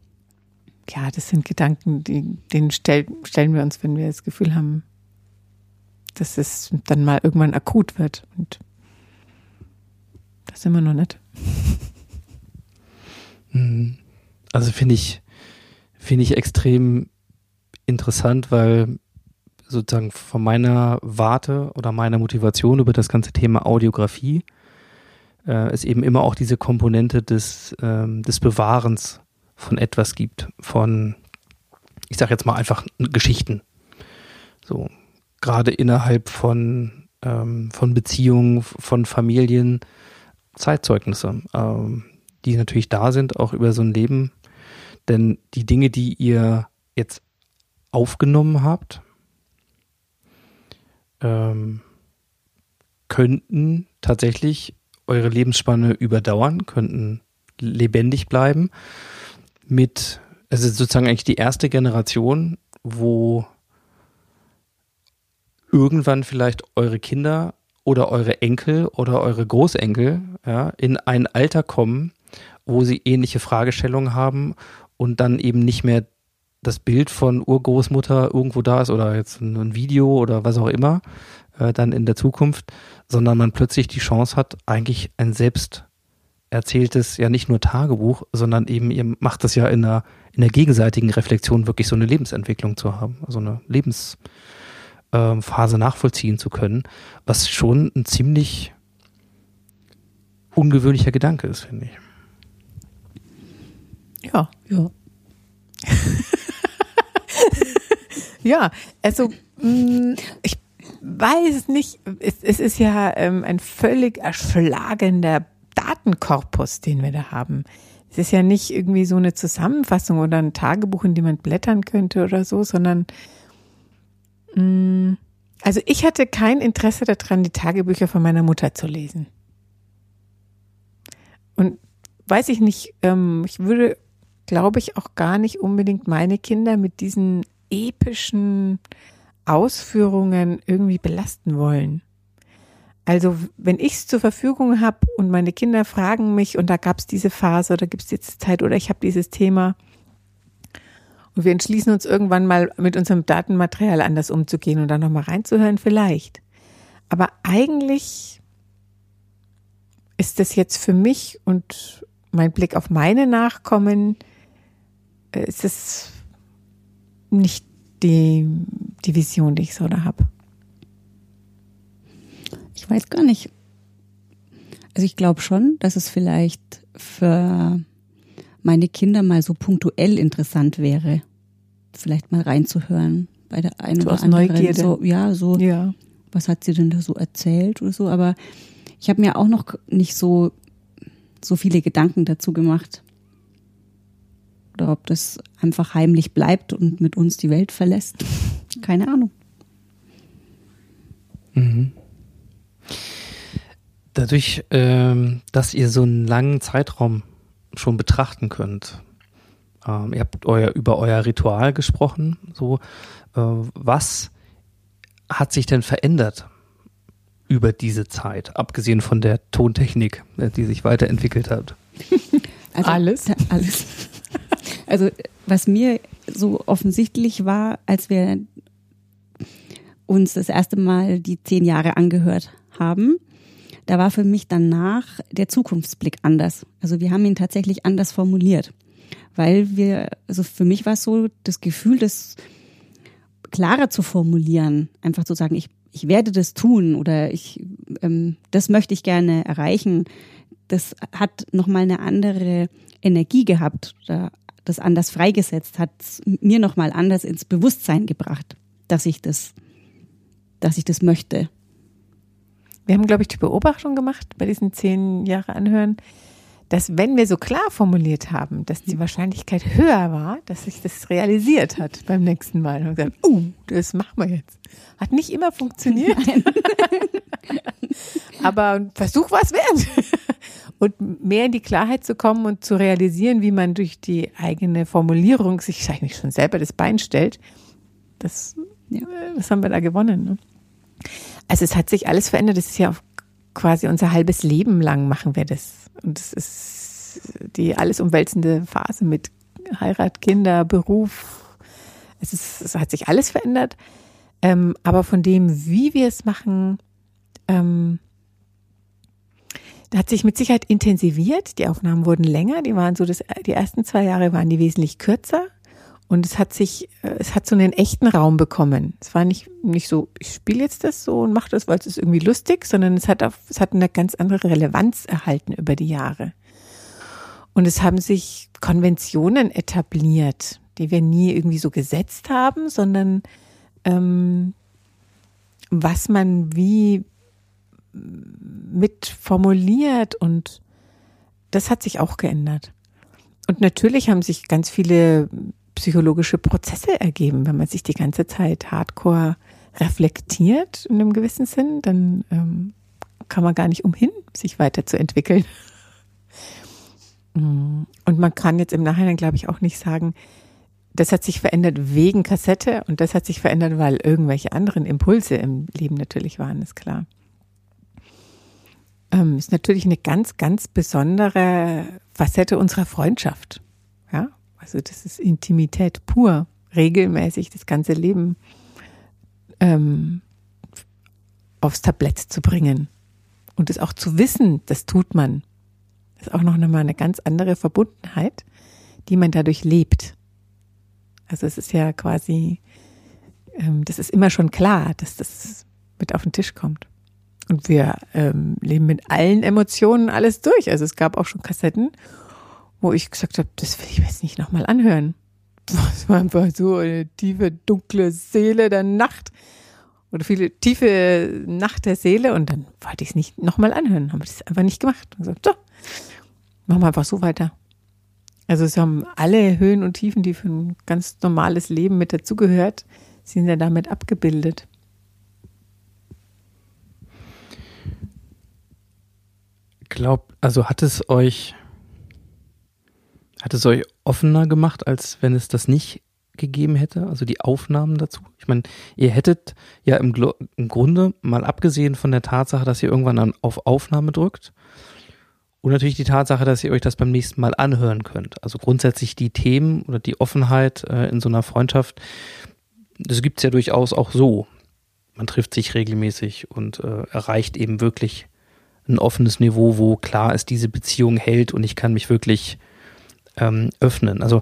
ja, das sind Gedanken, die, den stell, stellen wir uns, wenn wir das Gefühl haben, dass es dann mal irgendwann akut wird. Und das sind wir noch nicht. Mhm. Also finde ich, finde ich extrem interessant, weil sozusagen von meiner Warte oder meiner Motivation über das ganze Thema Audiografie äh, es eben immer auch diese Komponente des, ähm, des Bewahrens von etwas gibt, von, ich sage jetzt mal einfach Geschichten. So, gerade innerhalb von, ähm, von Beziehungen, von Familien, Zeitzeugnisse, ähm, die natürlich da sind, auch über so ein Leben. Denn die Dinge, die ihr jetzt aufgenommen habt, ähm, könnten tatsächlich eure Lebensspanne überdauern, könnten lebendig bleiben. Mit, es ist sozusagen eigentlich die erste Generation, wo irgendwann vielleicht eure Kinder oder eure Enkel oder eure Großenkel ja, in ein Alter kommen, wo sie ähnliche Fragestellungen haben und dann eben nicht mehr das Bild von Urgroßmutter irgendwo da ist oder jetzt ein Video oder was auch immer äh, dann in der Zukunft, sondern man plötzlich die Chance hat, eigentlich ein selbst erzähltes, ja nicht nur Tagebuch, sondern eben ihr macht das ja in einer, in der gegenseitigen Reflexion wirklich so eine Lebensentwicklung zu haben, also eine Lebensphase nachvollziehen zu können, was schon ein ziemlich ungewöhnlicher Gedanke ist, finde ich. Ja. Ja. Ja, also mh, ich weiß nicht, es, es ist ja ähm, ein völlig erschlagender Datenkorpus, den wir da haben. Es ist ja nicht irgendwie so eine Zusammenfassung oder ein Tagebuch, in dem man blättern könnte oder so, sondern also ich hatte kein Interesse daran, die Tagebücher von meiner Mutter zu lesen. Und weiß ich nicht, ähm, ich würde, glaube ich, auch gar nicht unbedingt meine Kinder mit diesen epischen Ausführungen irgendwie belasten wollen. Also wenn ich es zur Verfügung habe und meine Kinder fragen mich und da gab es diese Phase oder gibt es jetzt Zeit oder ich habe dieses Thema und wir entschließen uns irgendwann mal mit unserem Datenmaterial anders umzugehen und dann nochmal reinzuhören, vielleicht. Aber eigentlich ist das jetzt für mich und mein Blick auf meine Nachkommen, äh, ist es nicht die, die Vision, die ich so da habe. Ich weiß gar nicht. Also ich glaube schon, dass es vielleicht für meine Kinder mal so punktuell interessant wäre, vielleicht mal reinzuhören bei der einen So oder aus anderen. Neugierde. So, ja, so, Ja. was hat sie denn da so erzählt oder so. Aber ich habe mir auch noch nicht so, so viele Gedanken dazu gemacht. Oder ob das einfach heimlich bleibt und mit uns die Welt verlässt. Keine Ahnung. Dadurch, ähm, dass ihr so einen langen Zeitraum schon betrachten könnt, ähm, ihr habt euer, über euer Ritual gesprochen, so, äh, was hat sich denn verändert über diese Zeit, abgesehen von der Tontechnik, äh, die sich weiterentwickelt hat? Also, Alles? alles. Also was mir so offensichtlich war, als wir uns das erste Mal die zehn Jahre angehört haben, da war für mich danach der Zukunftsblick anders. Also wir haben ihn tatsächlich anders formuliert, weil wir, also für mich war es so das Gefühl, das klarer zu formulieren, einfach zu sagen, ich, ich werde das tun oder ich, ähm, das möchte ich gerne erreichen. Das hat nochmal eine andere Energie gehabt oder das anders freigesetzt, hat mir nochmal anders ins Bewusstsein gebracht, dass ich das, dass ich das möchte. Wir haben, glaube ich, die Beobachtung gemacht bei diesen zehn Jahre Anhören, dass wenn wir so klar formuliert haben, dass die Wahrscheinlichkeit höher war, dass sich das realisiert hat beim nächsten Mal. Und gesagt, uh, das machen wir jetzt. Hat nicht immer funktioniert. Aber Versuch war es wert. Und mehr in die Klarheit zu kommen und zu realisieren, wie man durch die eigene Formulierung sich eigentlich schon selber das Bein stellt, das, Ja. äh, das haben wir da gewonnen. Ne? Also es hat sich alles verändert. Das ist ja auch quasi unser halbes Leben lang machen wir das. Und es ist die alles umwälzende Phase mit Heirat, Kinder, Beruf. Es, ist, es hat sich alles verändert. Ähm, aber von dem, wie wir es machen, ähm, da hat sich mit Sicherheit intensiviert. Die Aufnahmen wurden länger. Die waren so, das, die ersten zwei Jahre waren die wesentlich kürzer. Und es hat sich, äh, es hat so einen echten Raum bekommen. Es war nicht, nicht so, ich spiele jetzt das so und mache das, weil es ist irgendwie lustig, sondern es hat auf, es hat eine ganz andere Relevanz erhalten über die Jahre. Und es haben sich Konventionen etabliert, die wir nie irgendwie so gesetzt haben, sondern ähm, was man wie mit formuliert und das hat sich auch geändert. Und natürlich haben sich ganz viele psychologische Prozesse ergeben, wenn man sich die ganze Zeit hardcore reflektiert in einem gewissen Sinn, dann ähm, kann man gar nicht umhin, sich weiterzuentwickeln. Mm. Und man kann jetzt im Nachhinein, glaube ich, auch nicht sagen, das hat sich verändert wegen Kassette und das hat sich verändert, weil irgendwelche anderen Impulse im Leben natürlich waren, ist klar. Ähm, ist natürlich eine ganz, ganz besondere Facette unserer Freundschaft. Ja, also das ist Intimität pur, regelmäßig das ganze Leben ähm, aufs Tablett zu bringen und es auch zu wissen, das tut man. Das ist auch noch einmal eine ganz andere Verbundenheit, die man dadurch lebt. Also es ist ja quasi, ähm, das ist immer schon klar, dass das mit auf den Tisch kommt. Und wir ähm, leben mit allen Emotionen alles durch. Also es gab auch schon Kassetten, wo ich gesagt habe, das will ich mir jetzt nicht nochmal anhören. Das war einfach so eine tiefe, dunkle Seele der Nacht. oder viele tiefe Nacht der Seele und dann wollte ich es nicht nochmal anhören, haben wir das einfach nicht gemacht. Und gesagt, so, machen wir einfach so weiter. Also es haben alle Höhen und Tiefen, die für ein ganz normales Leben mit dazugehört, sind ja damit abgebildet. Glaub, also hat es euch, hat es euch offener gemacht, als wenn es das nicht gegeben hätte, also die Aufnahmen dazu? Ich meine, ihr hättet ja im, im Grunde mal abgesehen von der Tatsache, dass ihr irgendwann dann auf Aufnahme drückt und natürlich die Tatsache, dass ihr euch das beim nächsten Mal anhören könnt. Also grundsätzlich die Themen oder die Offenheit äh, in so einer Freundschaft, das gibt's ja durchaus auch so. Man trifft sich regelmäßig und äh, erreicht eben wirklich ein offenes Niveau, wo klar ist, diese Beziehung hält und ich kann mich wirklich ähm, öffnen. Also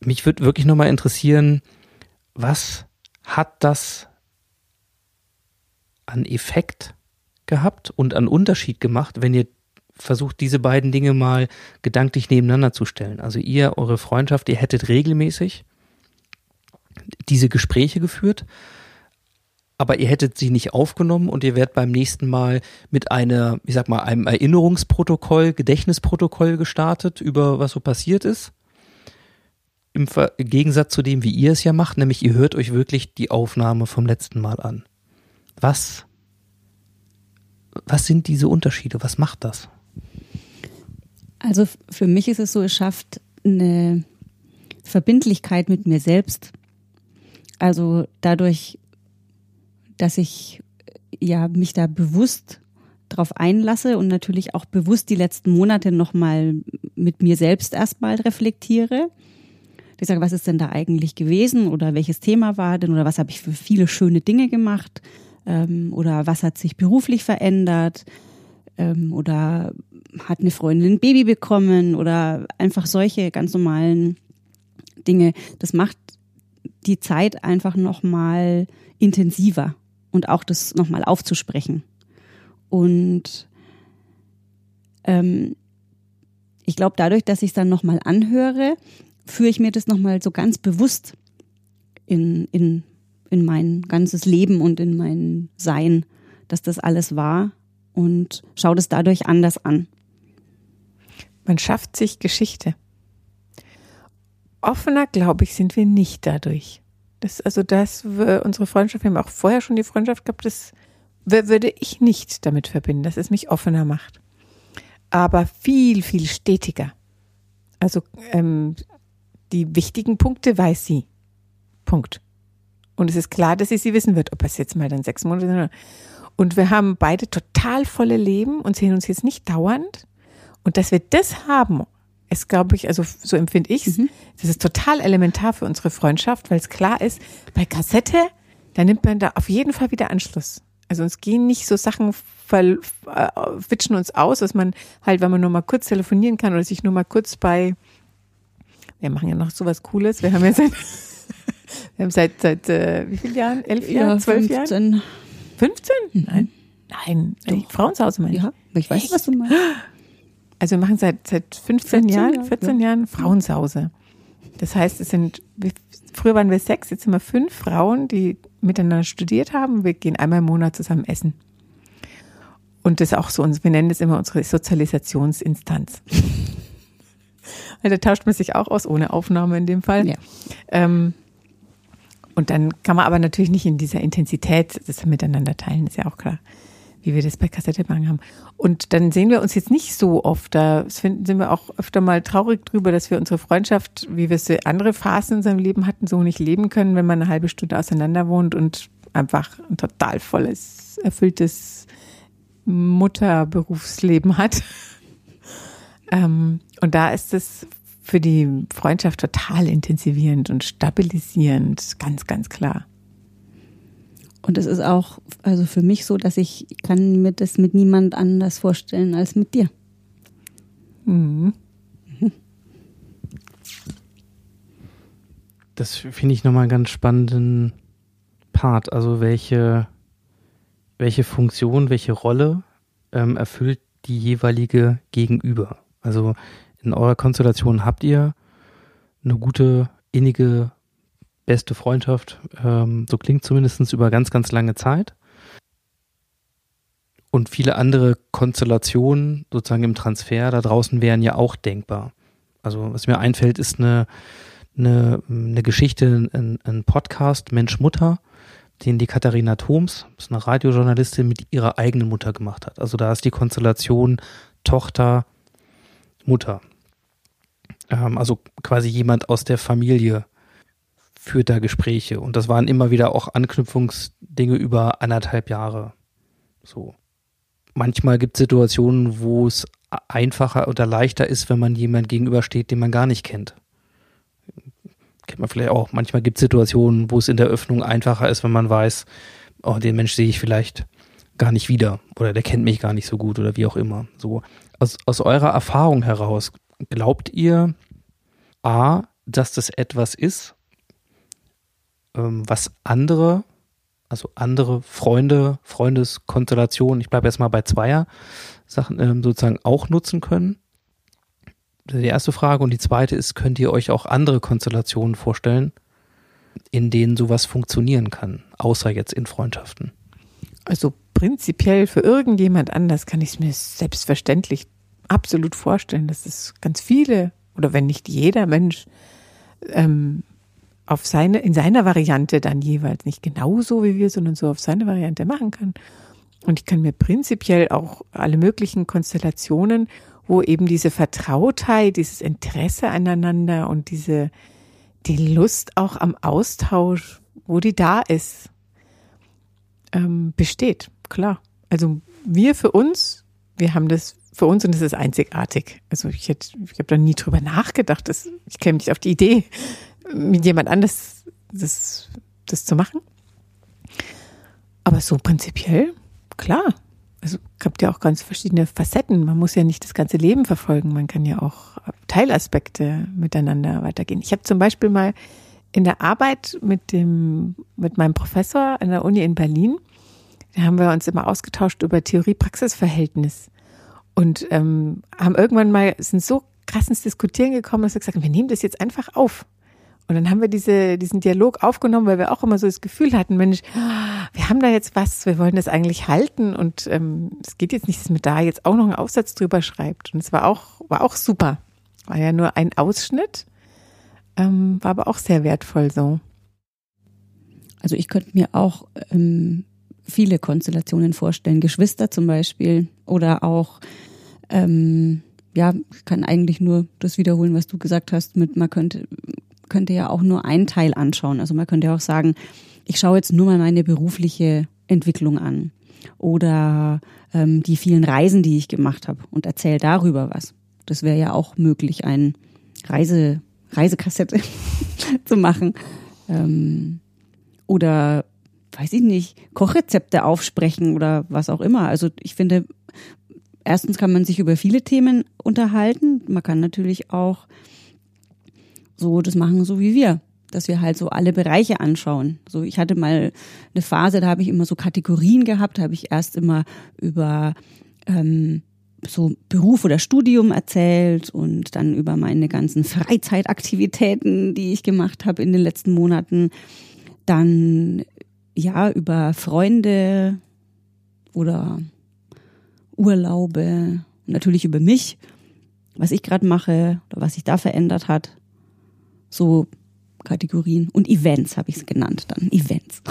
mich würde wirklich nochmal interessieren, was hat das an Effekt gehabt und an Unterschied gemacht, wenn ihr versucht, diese beiden Dinge mal gedanklich nebeneinander zu stellen. Also ihr, eure Freundschaft, ihr hättet regelmäßig diese Gespräche geführt, aber ihr hättet sie nicht aufgenommen und ihr werdet beim nächsten Mal mit einer, ich sag mal, einem Erinnerungsprotokoll, Gedächtnisprotokoll gestartet über was so passiert ist. Im Gegensatz zu dem, wie ihr es ja macht, nämlich ihr hört euch wirklich die Aufnahme vom letzten Mal an. Was, was sind diese Unterschiede? Was macht das? Also für mich ist es so, es schafft eine Verbindlichkeit mit mir selbst. Also dadurch, dass ich äh, ja mich da bewusst drauf einlasse und natürlich auch bewusst die letzten Monate nochmal mit mir selbst erstmal reflektiere. Ich sage, was ist denn da eigentlich gewesen oder welches Thema war denn oder was habe ich für viele schöne Dinge gemacht ähm, oder was hat sich beruflich verändert ähm, oder hat eine Freundin ein Baby bekommen oder einfach solche ganz normalen Dinge. Das macht die Zeit einfach nochmal intensiver und auch das nochmal aufzusprechen. Und ähm, ich glaube, dadurch, dass ich es dann nochmal anhöre, führe ich mir das nochmal so ganz bewusst in, in, in mein ganzes Leben und in mein Sein, dass das alles war und schaue das dadurch anders an. Man schafft sich Geschichte. Offener, glaube ich, sind wir nicht dadurch. Das, also das, wir- unsere Freundschaft, wir haben auch vorher schon die Freundschaft gehabt, das wür- würde ich nicht damit verbinden, dass es mich offener macht. Aber viel, viel stetiger. Also ähm, die wichtigen Punkte weiß sie. Punkt. Und es ist klar, dass sie sie wissen wird, ob es jetzt mal dann sechs Monate sind. Und wir haben beide total volle Leben und sehen uns jetzt nicht dauernd. Und dass wir das haben, ist, glaube ich, also so empfinde ich es, das ist total elementar für unsere Freundschaft, weil es klar ist, bei Kassette, da nimmt man da auf jeden Fall wieder Anschluss. Also uns gehen nicht so Sachen, äh, witschen uns aus, dass man halt, wenn man nur mal kurz telefonieren kann oder sich nur mal kurz bei, wir machen ja noch sowas Cooles, wir haben ja seit, wir haben seit, seit äh, wie vielen Jahren? Elf Jahren? Zwölf Jahren? 15. 15? Nein. Nein, die Frauenshause meine ich. Ja, ich weiß, was du meinst. Also wir machen seit, seit 15 14 Jahren, Jahre, 14 Jahren Frauensause. Das heißt, es sind, früher waren wir sechs, jetzt sind wir fünf Frauen, die miteinander studiert haben. Wir gehen einmal im Monat zusammen essen. Und das ist auch so, wir nennen das immer unsere Sozialisationsinstanz. Weil da tauscht man sich auch aus, ohne Aufnahme in dem Fall. Ja. Ähm, und dann kann man aber natürlich nicht in dieser Intensität das miteinander teilen, ist ja auch klar, wie wir das bei Kassette Bang haben. Und dann sehen wir uns jetzt nicht so oft. Da sind wir auch öfter mal traurig drüber, dass wir unsere Freundschaft, wie wir für andere Phasen in unserem Leben hatten, so nicht leben können, wenn man eine halbe Stunde auseinander wohnt und einfach ein total volles, erfülltes Mutterberufsleben hat. ähm, und da ist es für die Freundschaft total intensivierend und stabilisierend, ganz, ganz klar. Und es ist auch, also für mich so, dass ich kann mir das mit niemand anders vorstellen als mit dir. Mhm. Das finde ich nochmal einen ganz spannenden Part. Also welche, welche Funktion, welche Rolle ähm, erfüllt die jeweilige Gegenüber? Also in eurer Konstellation habt ihr eine gute innige beste Freundschaft. Ähm, so klingt zumindest über ganz, ganz lange Zeit. Und viele andere Konstellationen sozusagen im Transfer da draußen wären ja auch denkbar. Also was mir einfällt, ist eine, eine, eine Geschichte, ein, ein Podcast Mensch Mutter, den die Katharina Thoms, ist eine Radiojournalistin, mit ihrer eigenen Mutter gemacht hat. Also da ist die Konstellation Tochter, Mutter. Ähm, also quasi jemand aus der Familie führt da Gespräche. Und das waren immer wieder auch Anknüpfungsdinge über anderthalb Jahre. So manchmal gibt es Situationen, wo es einfacher oder leichter ist, wenn man jemand gegenübersteht, den man gar nicht kennt. Kennt man vielleicht auch. Manchmal gibt es Situationen, wo es in der Öffnung einfacher ist, wenn man weiß, oh, den Mensch sehe ich vielleicht gar nicht wieder oder der kennt mich gar nicht so gut oder wie auch immer. So aus, aus eurer Erfahrung heraus, glaubt ihr A, dass das etwas ist, was andere also andere Freunde, Freundeskonstellationen, ich bleibe erstmal bei Zweier, Sachen ähm, sozusagen auch nutzen können? Die erste Frage. Und die zweite ist, könnt ihr euch auch andere Konstellationen vorstellen, in denen sowas funktionieren kann, außer jetzt in Freundschaften? Also prinzipiell für irgendjemand anders kann ich es mir selbstverständlich absolut vorstellen, dass es ganz viele oder wenn nicht jeder Mensch ähm, auf seine, in seiner Variante dann jeweils nicht genauso wie wir, sondern so auf seine Variante machen kann. Und ich kann mir prinzipiell auch alle möglichen Konstellationen, wo eben diese Vertrautheit, dieses Interesse aneinander und diese, die Lust auch am Austausch, wo die da ist, ähm, besteht. Klar. Also wir für uns, wir haben das für uns und es ist einzigartig. Also ich hätte, ich habe da nie drüber nachgedacht. Das, ich käme nicht auf die Idee, mit jemand anders das, das zu machen. Aber so prinzipiell, klar. Also habt ja auch ganz verschiedene Facetten. Man muss ja nicht das ganze Leben verfolgen. Man kann ja auch Teilaspekte miteinander weitergehen. Ich habe zum Beispiel mal in der Arbeit mit dem, mit meinem Professor an der Uni in Berlin, da haben wir uns immer ausgetauscht über Theorie-Praxis-Verhältnis und ähm, haben irgendwann mal, sind so krass ins Diskutieren gekommen, dass wir gesagt haben, wir nehmen das jetzt einfach auf. Und dann haben wir diese, diesen Dialog aufgenommen, weil wir auch immer so das Gefühl hatten, Mensch, wir haben da jetzt was, wir wollen das eigentlich halten und ähm, es geht jetzt nicht, dass man da jetzt auch noch einen Aufsatz drüber schreibt. Und es war auch, war auch super. War ja nur ein Ausschnitt, ähm, war aber auch sehr wertvoll so. Also ich könnte mir auch ähm, viele Konstellationen vorstellen, Geschwister zum Beispiel oder auch ähm, ja, ich kann eigentlich nur das wiederholen, was du gesagt hast, mit man könnte könnte ja auch nur einen Teil anschauen. Also man könnte ja auch sagen, ich schaue jetzt nur mal meine berufliche Entwicklung an oder ähm, die vielen Reisen, die ich gemacht habe und erzähle darüber was. Das wäre ja auch möglich, ein Reise, Reisekassette zu machen. Ähm, oder weiß ich nicht, Kochrezepte aufsprechen oder was auch immer. Also ich finde, erstens kann man sich über viele Themen unterhalten. Man kann natürlich auch so das machen, so wie wir. Dass wir halt so alle Bereiche anschauen. So, ich hatte mal eine Phase, da habe ich immer so Kategorien gehabt, da habe ich erst immer über ähm, so Beruf oder Studium erzählt und dann über meine ganzen Freizeitaktivitäten, die ich gemacht habe in den letzten Monaten. Dann ja über Freunde oder Urlaube, natürlich über mich, was ich gerade mache oder was sich da verändert hat so Kategorien. Und Events habe ich es genannt dann. Events.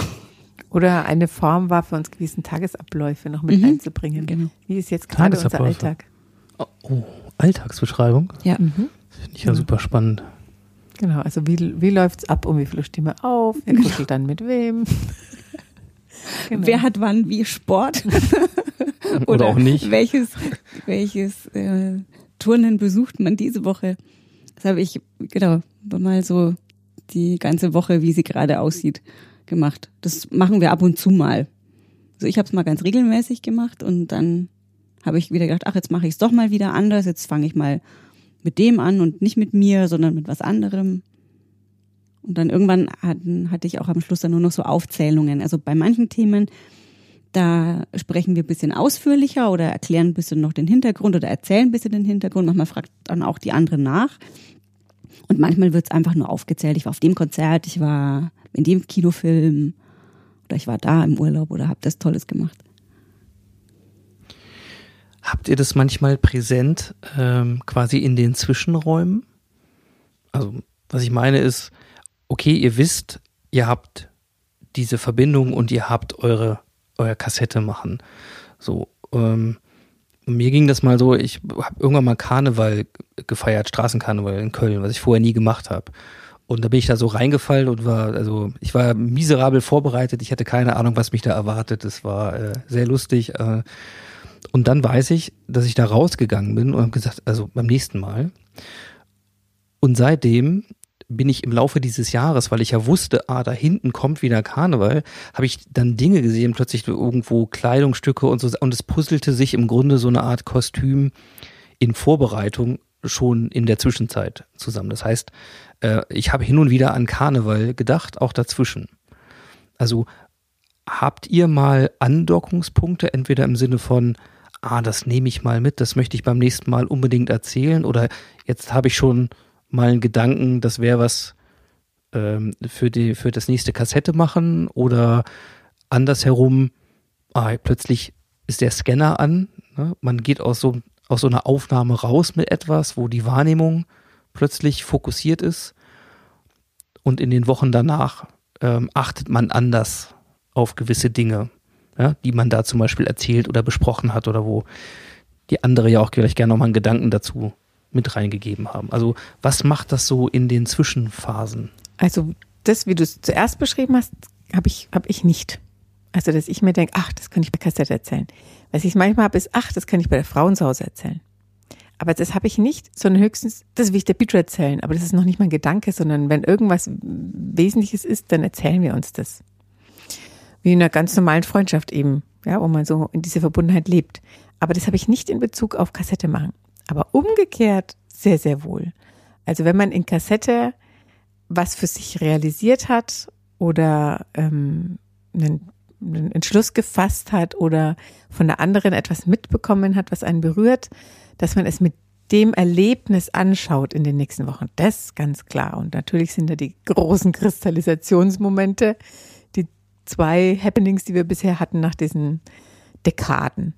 Oder eine Form war für uns gewesen, Tagesabläufe noch mit mhm. einzubringen. Genau. Wie ist jetzt gerade unser Alltag? Oh, oh, Alltagsbeschreibung? Ja. Mhm. Finde ich ja genau. super spannend. Genau, also wie, wie läuft es ab, um wie viel Stimme auf? Wer kuschelt dann mit wem? genau. Wer hat wann wie Sport? Oder, Oder, auch nicht. Welches, welches äh, Turnen besucht man diese Woche? Das habe ich, genau, mal so die ganze Woche, wie sie gerade aussieht, gemacht. Das machen wir ab und zu mal. Also ich habe es mal ganz regelmäßig gemacht und dann habe ich wieder gedacht, ach, jetzt mache ich es doch mal wieder anders. Jetzt fange ich mal mit dem an und nicht mit mir, sondern mit was anderem. Und dann irgendwann hatten, hatte ich auch am Schluss dann nur noch so Aufzählungen. Also bei manchen Themen, da sprechen wir ein bisschen ausführlicher oder erklären ein bisschen noch den Hintergrund oder erzählen ein bisschen den Hintergrund. Manchmal fragt dann auch die andere nach. Und manchmal wird es einfach nur aufgezählt. Ich war auf dem Konzert, ich war in dem Kinofilm oder ich war da im Urlaub oder habe das Tolles gemacht. Habt ihr das manchmal präsent ähm, quasi in den Zwischenräumen? Also was ich meine ist, okay, ihr wisst, ihr habt diese Verbindung und ihr habt eure euer Kassette machen. So ähm, mir ging das mal so, ich habe irgendwann mal Karneval gefeiert, Straßenkarneval in Köln, was ich vorher nie gemacht habe. Und da bin ich da so reingefallen und war, also ich war miserabel vorbereitet, ich hatte keine Ahnung, was mich da erwartet. Es war äh, sehr lustig. Äh, und dann weiß ich, dass ich da rausgegangen bin und habe gesagt, also beim nächsten Mal. Und seitdem bin ich im Laufe dieses Jahres, weil ich ja wusste, ah, da hinten kommt wieder Karneval, habe ich dann Dinge gesehen, plötzlich irgendwo Kleidungsstücke und so, und es puzzelte sich im Grunde so eine Art Kostüm in Vorbereitung schon in der Zwischenzeit zusammen. Das heißt, äh, ich habe hin und wieder an Karneval gedacht, auch dazwischen. Also habt ihr mal Andockungspunkte, entweder im Sinne von, ah, das nehme ich mal mit, das möchte ich beim nächsten Mal unbedingt erzählen, oder jetzt habe ich schon mal einen Gedanken, das wäre was ähm, für, die, für das nächste Kassette machen oder andersherum, ah, plötzlich ist der Scanner an. Ne? Man geht aus so, aus so einer Aufnahme raus mit etwas, wo die Wahrnehmung plötzlich fokussiert ist. Und in den Wochen danach ähm, achtet man anders auf gewisse Dinge, ja, die man da zum Beispiel erzählt oder besprochen hat oder wo die andere ja auch gleich gerne nochmal einen Gedanken dazu mit reingegeben haben. Also was macht das so in den Zwischenphasen? Also das, wie du es zuerst beschrieben hast, habe ich, hab ich nicht. Also dass ich mir denke, ach, das kann ich bei Kassette erzählen. Was ich manchmal habe, ist, ach, das kann ich bei der Frau zu Hause erzählen. Aber das habe ich nicht, sondern höchstens, das will ich der Bitte erzählen. Aber das ist noch nicht mein Gedanke, sondern wenn irgendwas Wesentliches ist, dann erzählen wir uns das. Wie in einer ganz normalen Freundschaft eben, ja, wo man so in dieser Verbundenheit lebt. Aber das habe ich nicht in Bezug auf Kassette machen. Aber umgekehrt sehr, sehr wohl. Also wenn man in Kassette was für sich realisiert hat oder ähm, einen, einen Entschluss gefasst hat oder von der anderen etwas mitbekommen hat, was einen berührt, dass man es mit dem Erlebnis anschaut in den nächsten Wochen. Das ist ganz klar. Und natürlich sind da die großen Kristallisationsmomente, die zwei Happenings, die wir bisher hatten nach diesen Dekaden.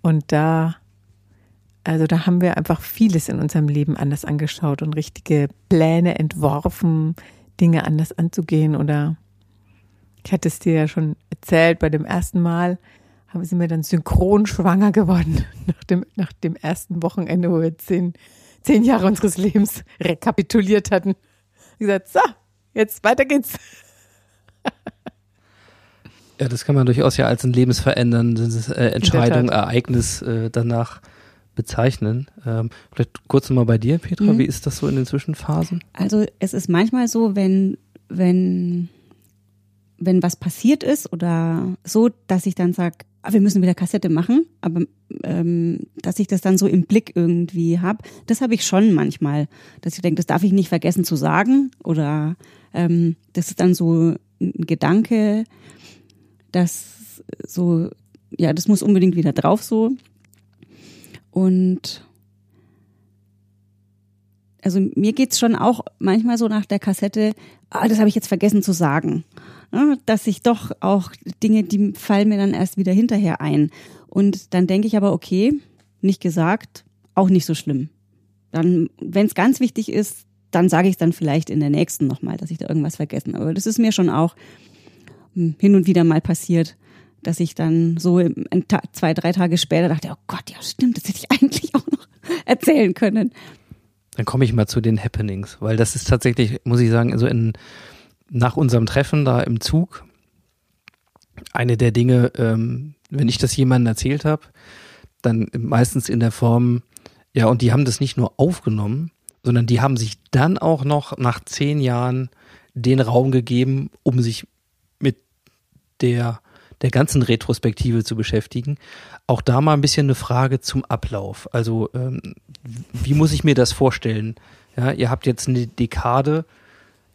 Und da also da haben wir einfach vieles in unserem Leben anders angeschaut und richtige Pläne entworfen, Dinge anders anzugehen. Oder ich hatte es dir ja schon erzählt, bei dem ersten Mal haben sie mir dann synchron schwanger geworden nach dem, nach dem ersten Wochenende, wo wir zehn, zehn Jahre unseres Lebens rekapituliert hatten. Ich gesagt, so, jetzt weiter geht's. Ja, das kann man durchaus ja als ein lebensveränderndes äh, Entscheidung, Ereignis äh, danach bezeichnen. Ähm, vielleicht kurz nochmal bei dir, Petra, mhm. wie ist das so in den Zwischenphasen? Also es ist manchmal so, wenn, wenn, wenn was passiert ist oder so, dass ich dann sage, ah, wir müssen wieder Kassette machen, aber ähm, dass ich das dann so im Blick irgendwie habe, das habe ich schon manchmal, dass ich denke, das darf ich nicht vergessen zu sagen oder ähm, das ist dann so ein Gedanke, dass so, ja, das muss unbedingt wieder drauf so. Und also mir geht's schon auch manchmal so nach der Kassette, ah, das habe ich jetzt vergessen zu sagen. Ja, dass ich doch auch Dinge, die fallen mir dann erst wieder hinterher ein. Und dann denke ich aber, okay, nicht gesagt, auch nicht so schlimm. Dann, wenn es ganz wichtig ist, dann sage ich dann vielleicht in der nächsten nochmal, dass ich da irgendwas vergessen. Aber das ist mir schon auch hm, hin und wieder mal passiert, dass ich dann so zwei, drei Tage später dachte, oh Gott, ja stimmt, das hätte ich eigentlich auch noch erzählen können. Dann komme ich mal zu den Happenings, weil das ist tatsächlich, muss ich sagen, so in, nach unserem Treffen da im Zug, eine der Dinge, ähm, wenn ich das jemandem erzählt habe, dann meistens in der Form, ja, und die haben das nicht nur aufgenommen, sondern die haben sich dann auch noch nach zehn Jahren den Raum gegeben, um sich mit der der ganzen Retrospektive zu beschäftigen. Auch da mal ein bisschen eine Frage zum Ablauf. Also ähm, wie muss ich mir das vorstellen? Ja, ihr habt jetzt eine Dekade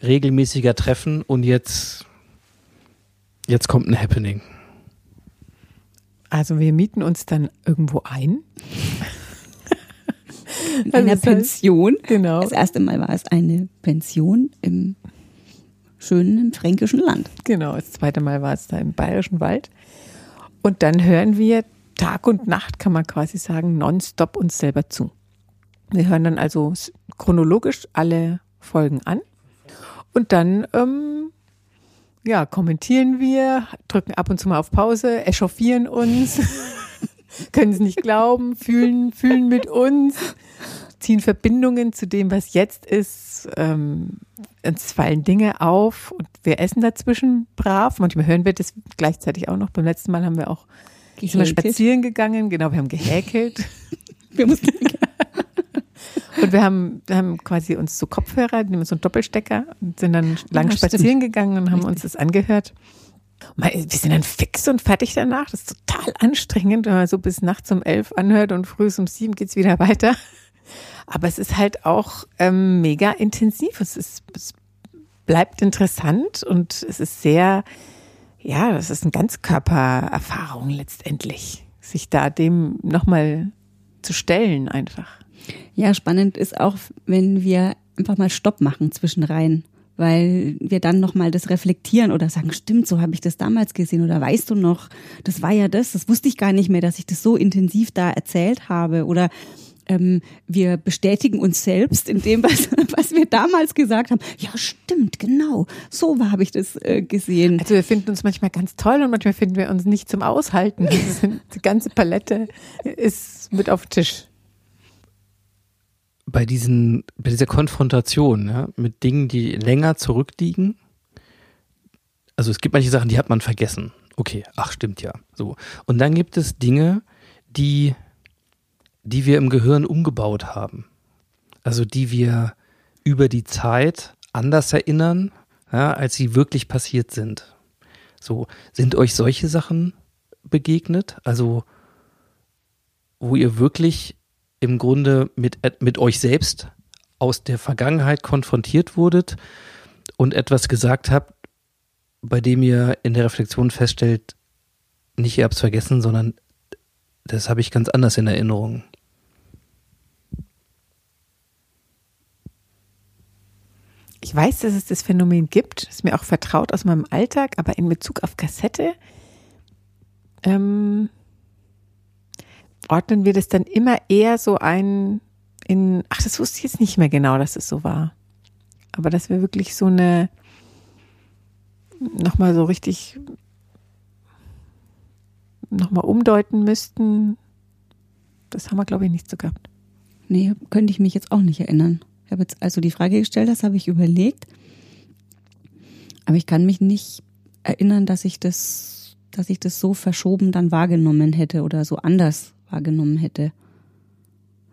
regelmäßiger Treffen und jetzt jetzt kommt ein Happening. Also wir mieten uns dann irgendwo ein. in einer Das heißt- Pension. Genau. Das erste Mal war es eine Pension im schönen fränkischen Land. Genau, das zweite Mal war es da im Bayerischen Wald. Und dann hören wir Tag und Nacht, kann man quasi sagen, nonstop uns selber zu. Wir hören dann also chronologisch alle Folgen an und dann ähm, ja, kommentieren wir, drücken ab und zu mal auf Pause, echauffieren uns, können es nicht glauben, fühlen, fühlen mit uns, ziehen Verbindungen zu dem, was jetzt ist. Ähm, uns fallen Dinge auf und wir essen dazwischen brav. Manchmal hören wir das gleichzeitig auch noch. Beim letzten Mal haben wir auch sind wir spazieren gegangen. Genau, wir haben gehäkelt. Wir mussten Und wir haben, wir haben quasi uns so Kopfhörer, nehmen so einen Doppelstecker und sind dann lang Ja, spazieren stimmt. gegangen und haben Richtig. uns das angehört. Wir sind dann fix und fertig danach. Das ist total anstrengend, wenn man so bis nachts um elf anhört und früh um sieben geht's wieder weiter. Aber es ist halt auch ähm, mega intensiv. Es, ist, es bleibt interessant und es ist sehr, ja, das ist eine Ganzkörpererfahrung letztendlich, sich da dem nochmal zu stellen einfach. Ja, spannend ist auch, wenn wir einfach mal Stopp machen zwischenrein, weil wir dann nochmal das reflektieren oder sagen, stimmt, so habe ich das damals gesehen oder weißt du noch, das war ja das, das wusste ich gar nicht mehr, dass ich das so intensiv da erzählt habe oder ähm, wir bestätigen uns selbst in dem, was, was wir damals gesagt haben. Ja, stimmt, genau, so habe ich das äh, gesehen. Also wir finden uns manchmal ganz toll und manchmal finden wir uns nicht zum Aushalten. Die ganze Palette ist mit auf dem Tisch. Bei diesen, bei dieser Konfrontation ja, mit Dingen, die länger zurückliegen, also es gibt manche Sachen, die hat man vergessen. Okay, ach stimmt ja. So. Und dann gibt es Dinge, die, die wir im Gehirn umgebaut haben. Also die wir über die Zeit anders erinnern, ja, als sie wirklich passiert sind. So, sind euch solche Sachen begegnet? Also, wo ihr wirklich im Grunde mit, mit euch selbst aus der Vergangenheit konfrontiert wurdet und etwas gesagt habt, bei dem ihr in der Reflexion feststellt, nicht ihr habt es vergessen, sondern das habe ich ganz anders in Erinnerung. Ich weiß, dass es das Phänomen gibt, ist mir auch vertraut aus meinem Alltag, aber in Bezug auf Kassette ähm, ordnen wir das dann immer eher so ein in, ach, das wusste ich jetzt nicht mehr genau, dass es so war. Aber dass wir wirklich so eine, nochmal so richtig, nochmal umdeuten müssten, das haben wir, glaube ich, nicht so gehabt. Nee, könnte ich mich jetzt auch nicht erinnern. Ich habe jetzt also die Frage gestellt, das habe ich überlegt. Aber ich kann mich nicht erinnern, dass ich das, dass ich das so verschoben dann wahrgenommen hätte oder so anders wahrgenommen hätte.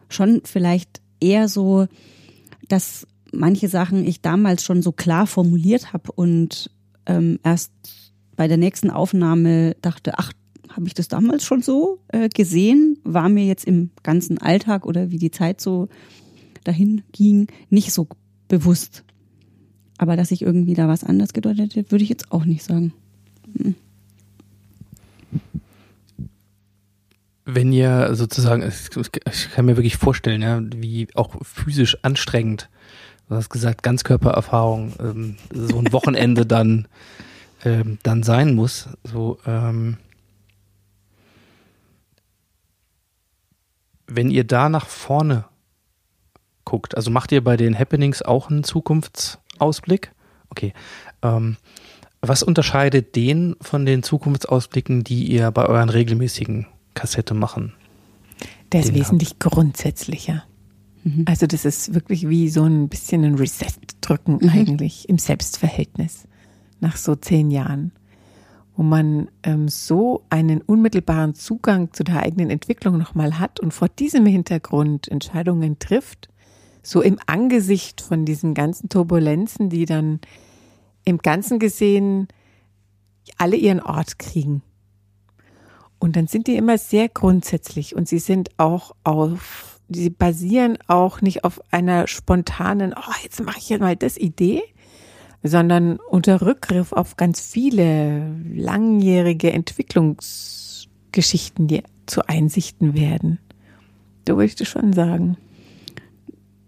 Schon vielleicht eher so, dass manche Sachen ich damals schon so klar formuliert habe und ähm, erst bei der nächsten Aufnahme dachte, ach, habe ich das damals schon so äh, gesehen? War mir jetzt im ganzen Alltag oder wie die Zeit so dahin ging, nicht so bewusst. Aber dass ich irgendwie da was anders gedeutet hätte, würde ich jetzt auch nicht sagen. Wenn ihr sozusagen, ich kann mir wirklich vorstellen, ja, wie auch physisch anstrengend, du hast gesagt, Ganzkörpererfahrung, ähm, so ein Wochenende dann, ähm, dann sein muss. So, ähm, wenn ihr da nach vorne guckt, also macht ihr bei den Happenings auch einen Zukunftsausblick? Okay. Ähm, was unterscheidet den von den Zukunftsausblicken, die ihr bei euren regelmäßigen Kassette machen? Der ist wesentlich grundsätzlicher. Also das ist wirklich wie so ein bisschen ein Reset drücken Mhm. eigentlich im Selbstverhältnis nach so zehn Jahren, wo man ähm, so einen unmittelbaren Zugang zu der eigenen Entwicklung nochmal hat und vor diesem Hintergrund Entscheidungen trifft, so im Angesicht von diesen ganzen Turbulenzen, die dann im Ganzen gesehen alle ihren Ort kriegen. Und dann sind die immer sehr grundsätzlich und sie sind auch auf, sie basieren auch nicht auf einer spontanen, oh, jetzt mache ich jetzt mal das Idee, sondern unter Rückgriff auf ganz viele langjährige Entwicklungsgeschichten, die zu Einsichten werden. So würde ich das schon sagen.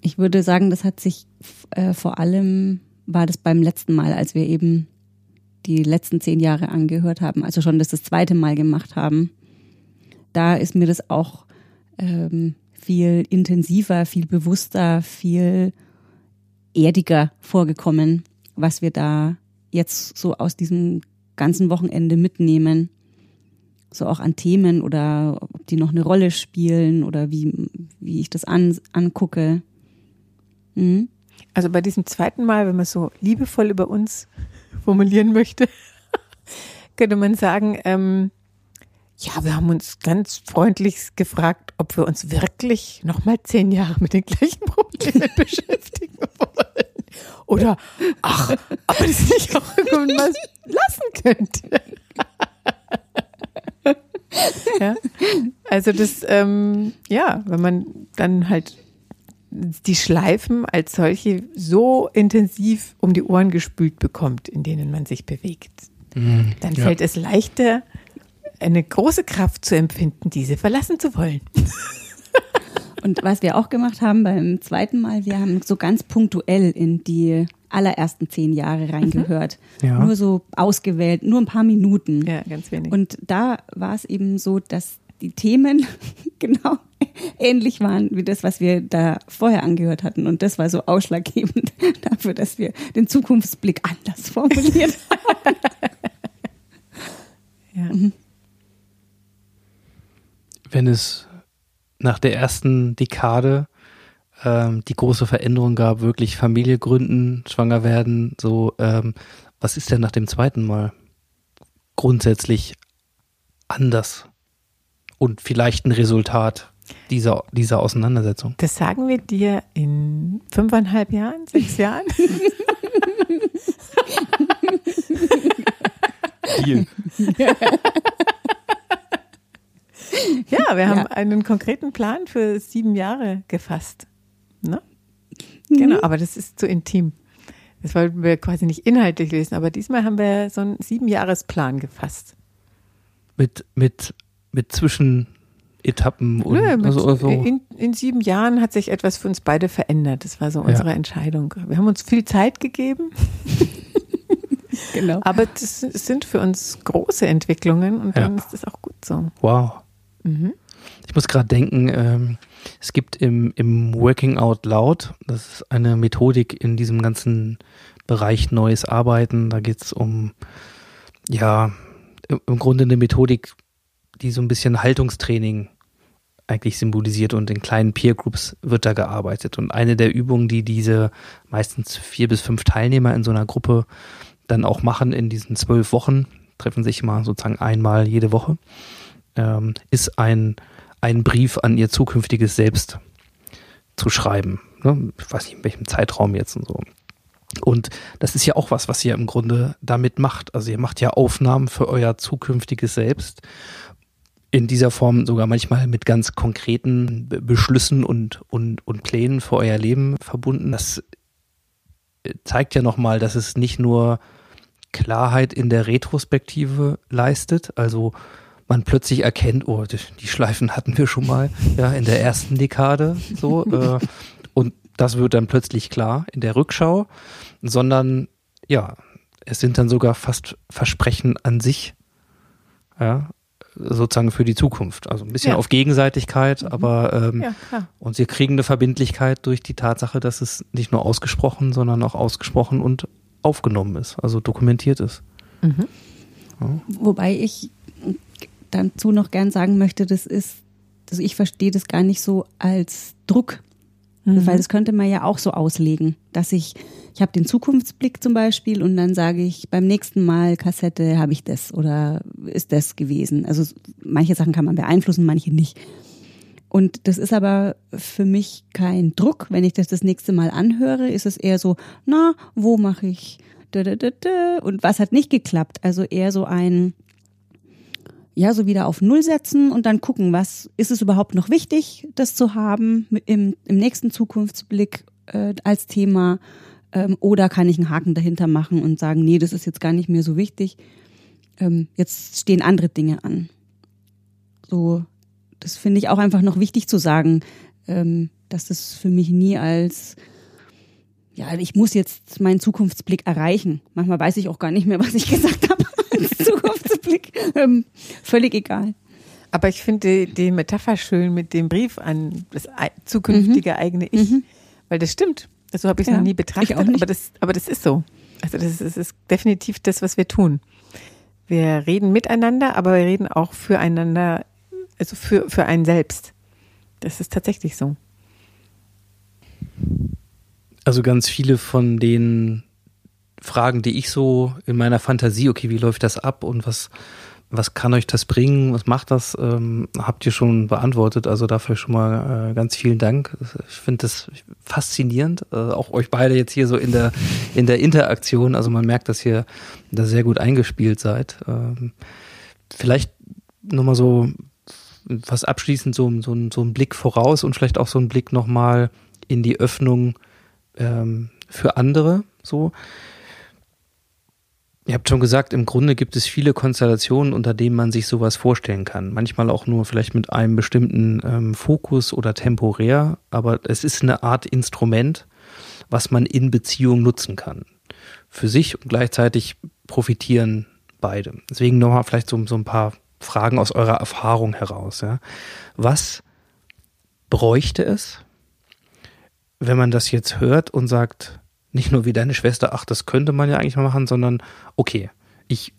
Ich würde sagen, das hat sich äh, vor allem, war das beim letzten Mal, als wir eben die letzten zehn Jahre angehört haben, also schon das das zweite Mal gemacht haben. Da ist mir das auch ähm, viel intensiver, viel bewusster, viel erdiger vorgekommen, was wir da jetzt so aus diesem ganzen Wochenende mitnehmen. So auch an Themen oder ob die noch eine Rolle spielen oder wie, wie ich das an, angucke. Mhm. Also bei diesem zweiten Mal, wenn man so liebevoll über uns formulieren möchte, könnte man sagen, ähm, ja, wir haben uns ganz freundlich gefragt, ob wir uns wirklich nochmal zehn Jahre mit den gleichen Problemen beschäftigen wollen. Oder, ach, ob man das nicht auch irgendwas lassen könnte. ja, also das, ähm, ja, wenn man dann halt die Schleifen als solche so intensiv um die Ohren gespült bekommt, in denen man sich bewegt, Mhm. dann Ja. fällt es leichter, eine große Kraft zu empfinden, diese verlassen zu wollen. Und was wir auch gemacht haben beim zweiten Mal, wir haben so ganz punktuell in die allerersten zehn Jahre reingehört. Ja. Nur so ausgewählt, nur ein paar Minuten. Ja, ganz wenig. Und da war es eben so, dass die Themen genau ähnlich waren wie das, was wir da vorher angehört hatten. Und das war so ausschlaggebend dafür, dass wir den Zukunftsblick anders formuliert haben. ja. wenn es nach der ersten Dekade ähm, die große Veränderung gab, wirklich Familie gründen, schwanger werden, so, ähm, was ist denn nach dem zweiten Mal grundsätzlich anders und vielleicht ein Resultat dieser, dieser Auseinandersetzung? Das sagen wir dir in fünfeinhalb Jahren, sechs Jahren. Deal. Ja, wir haben Ja. einen konkreten Plan für sieben Jahre gefasst. Ne? Genau, aber das ist zu intim. Das wollten wir quasi nicht inhaltlich lesen, aber diesmal haben wir so einen Siebenjahresplan gefasst. Mit, mit, mit Zwischenetappen und Nö, mit, also, also, in, in sieben Jahren hat sich etwas für uns beide verändert. Das war so unsere Entscheidung. Wir haben uns viel Zeit gegeben, Genau. aber das sind für uns große Entwicklungen und dann Ja. ist das auch gut so. wow. Mhm. Ich muss gerade denken, ähm, es gibt im, im Working Out Loud, das ist eine Methodik in diesem ganzen Bereich neues Arbeiten. Da geht es um, ja, im Grunde eine Methodik, die so ein bisschen Haltungstraining eigentlich symbolisiert und in kleinen Peer Groups wird da gearbeitet. Und eine der Übungen, die diese meistens vier bis fünf Teilnehmer in so einer Gruppe dann auch machen in diesen zwölf Wochen, treffen sich mal sozusagen einmal jede Woche, ähm, ist ein, ein Brief an ihr zukünftiges Selbst zu schreiben. Ne? Ich weiß nicht, in welchem Zeitraum jetzt und so. Und das ist ja auch was, was ihr im Grunde damit macht. Also ihr macht ja Aufnahmen für euer zukünftiges Selbst. In dieser Form sogar manchmal mit ganz konkreten Be- Beschlüssen und, und, und Plänen für euer Leben verbunden. Das äh, zeigt ja nochmal, dass es nicht nur Klarheit in der Retrospektive leistet, also man plötzlich erkennt, oh, die, die Schleifen hatten wir schon mal, ja, in der ersten Dekade, so, äh, und das wird dann plötzlich klar in der Rückschau, sondern, ja, es sind dann sogar fast Versprechen an sich, ja, sozusagen für die Zukunft. Also ein bisschen Ja. auf Gegenseitigkeit, aber, ähm, Ja, klar. und sie kriegen eine Verbindlichkeit durch die Tatsache, dass es nicht nur ausgesprochen, sondern auch ausgesprochen und aufgenommen ist, also dokumentiert ist. Mhm. Wobei ich dazu noch gern sagen möchte, das ist, also ich verstehe das gar nicht so als Druck, Mhm. weil das könnte man ja auch so auslegen, dass ich, ich habe den Zukunftsblick zum Beispiel und dann sage ich beim nächsten Mal Kassette habe ich das oder ist das gewesen. Also manche Sachen kann man beeinflussen, manche nicht. Und das ist aber für mich kein Druck. Wenn ich das das nächste Mal anhöre, ist es eher so, na, wo mache ich und was hat nicht geklappt? Also eher so ein, ja, so wieder auf Null setzen und dann gucken, was ist es überhaupt noch wichtig, das zu haben im, im nächsten Zukunftsblick äh, als Thema ähm, oder kann ich einen Haken dahinter machen und sagen, nee, das ist jetzt gar nicht mehr so wichtig. Ähm, jetzt stehen andere Dinge an. So, das finde ich auch einfach noch wichtig zu sagen. ähm, dass das für mich nie als ja, ich muss jetzt meinen Zukunftsblick erreichen. Manchmal weiß ich auch gar nicht mehr, was ich gesagt habe als Zukunftsblick. Ähm, völlig egal. Aber ich finde die, die Metapher schön mit dem Brief an das zukünftige eigene Ich, Mhm. weil das stimmt. So habe ich es Ja, noch nie betrachtet, aber das, aber das ist so. Also das ist, das ist definitiv das, was wir tun. Wir reden miteinander, aber wir reden auch füreinander, also für, für einen selbst. Das ist tatsächlich so. Also ganz viele von den Fragen, die ich so in meiner Fantasie, okay, wie läuft das ab und was, was kann euch das bringen, was macht das, ähm, habt ihr schon beantwortet. Also dafür schon mal äh, ganz vielen Dank. Ich finde das faszinierend, äh, auch euch beide jetzt hier so in der, in der Interaktion. Also man merkt, dass ihr da sehr gut eingespielt seid. Ähm, vielleicht nochmal so was abschließend so, so, so ein Blick voraus und vielleicht auch so ein Blick nochmal in die Öffnung ähm, für andere so. Ihr habt schon gesagt, im Grunde gibt es viele Konstellationen, unter denen man sich sowas vorstellen kann. Manchmal auch nur vielleicht mit einem bestimmten ähm, Fokus oder temporär, aber es ist eine Art Instrument, was man in Beziehung nutzen kann. Für sich und gleichzeitig profitieren beide. Deswegen nochmal vielleicht so, so ein paar Fragen aus eurer Erfahrung heraus. Ja. Was bräuchte es, wenn man das jetzt hört und sagt, nicht nur wie deine Schwester, ach, das könnte man ja eigentlich mal machen, sondern okay, ich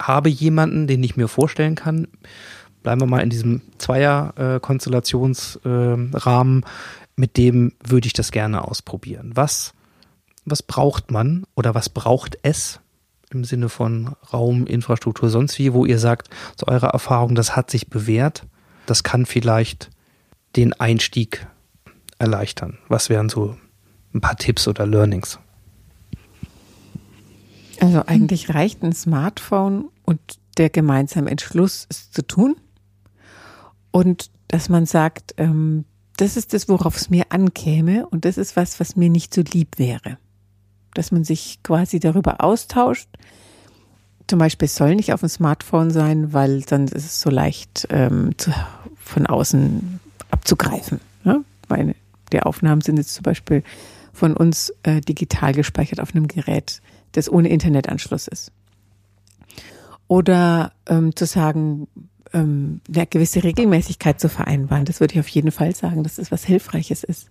habe jemanden, den ich mir vorstellen kann. Bleiben wir mal in diesem Zweier-Konstellationsrahmen, mit dem würde ich das gerne ausprobieren. Was, was braucht man oder was braucht es im Sinne von Raum, Infrastruktur, sonst wie, wo ihr sagt, zu eurer Erfahrung, das hat sich bewährt, das kann vielleicht den Einstieg erleichtern. Was wären so ein paar Tipps oder Learnings? Also eigentlich reicht ein Smartphone und der gemeinsame Entschluss, es zu tun. Und dass man sagt, ähm, das ist das, worauf es mir ankäme und das ist was, was mir nicht so lieb wäre. Dass man sich quasi darüber austauscht. Zum Beispiel soll nicht auf dem Smartphone sein, weil dann ist es so leicht ähm, zu, von außen abzugreifen. Ne? Weil die Aufnahmen sind jetzt zum Beispiel von uns äh, digital gespeichert auf einem Gerät, das ohne Internetanschluss ist. Oder ähm, zu sagen, ähm, eine gewisse Regelmäßigkeit zu vereinbaren, das würde ich auf jeden Fall sagen, dass das was Hilfreiches ist.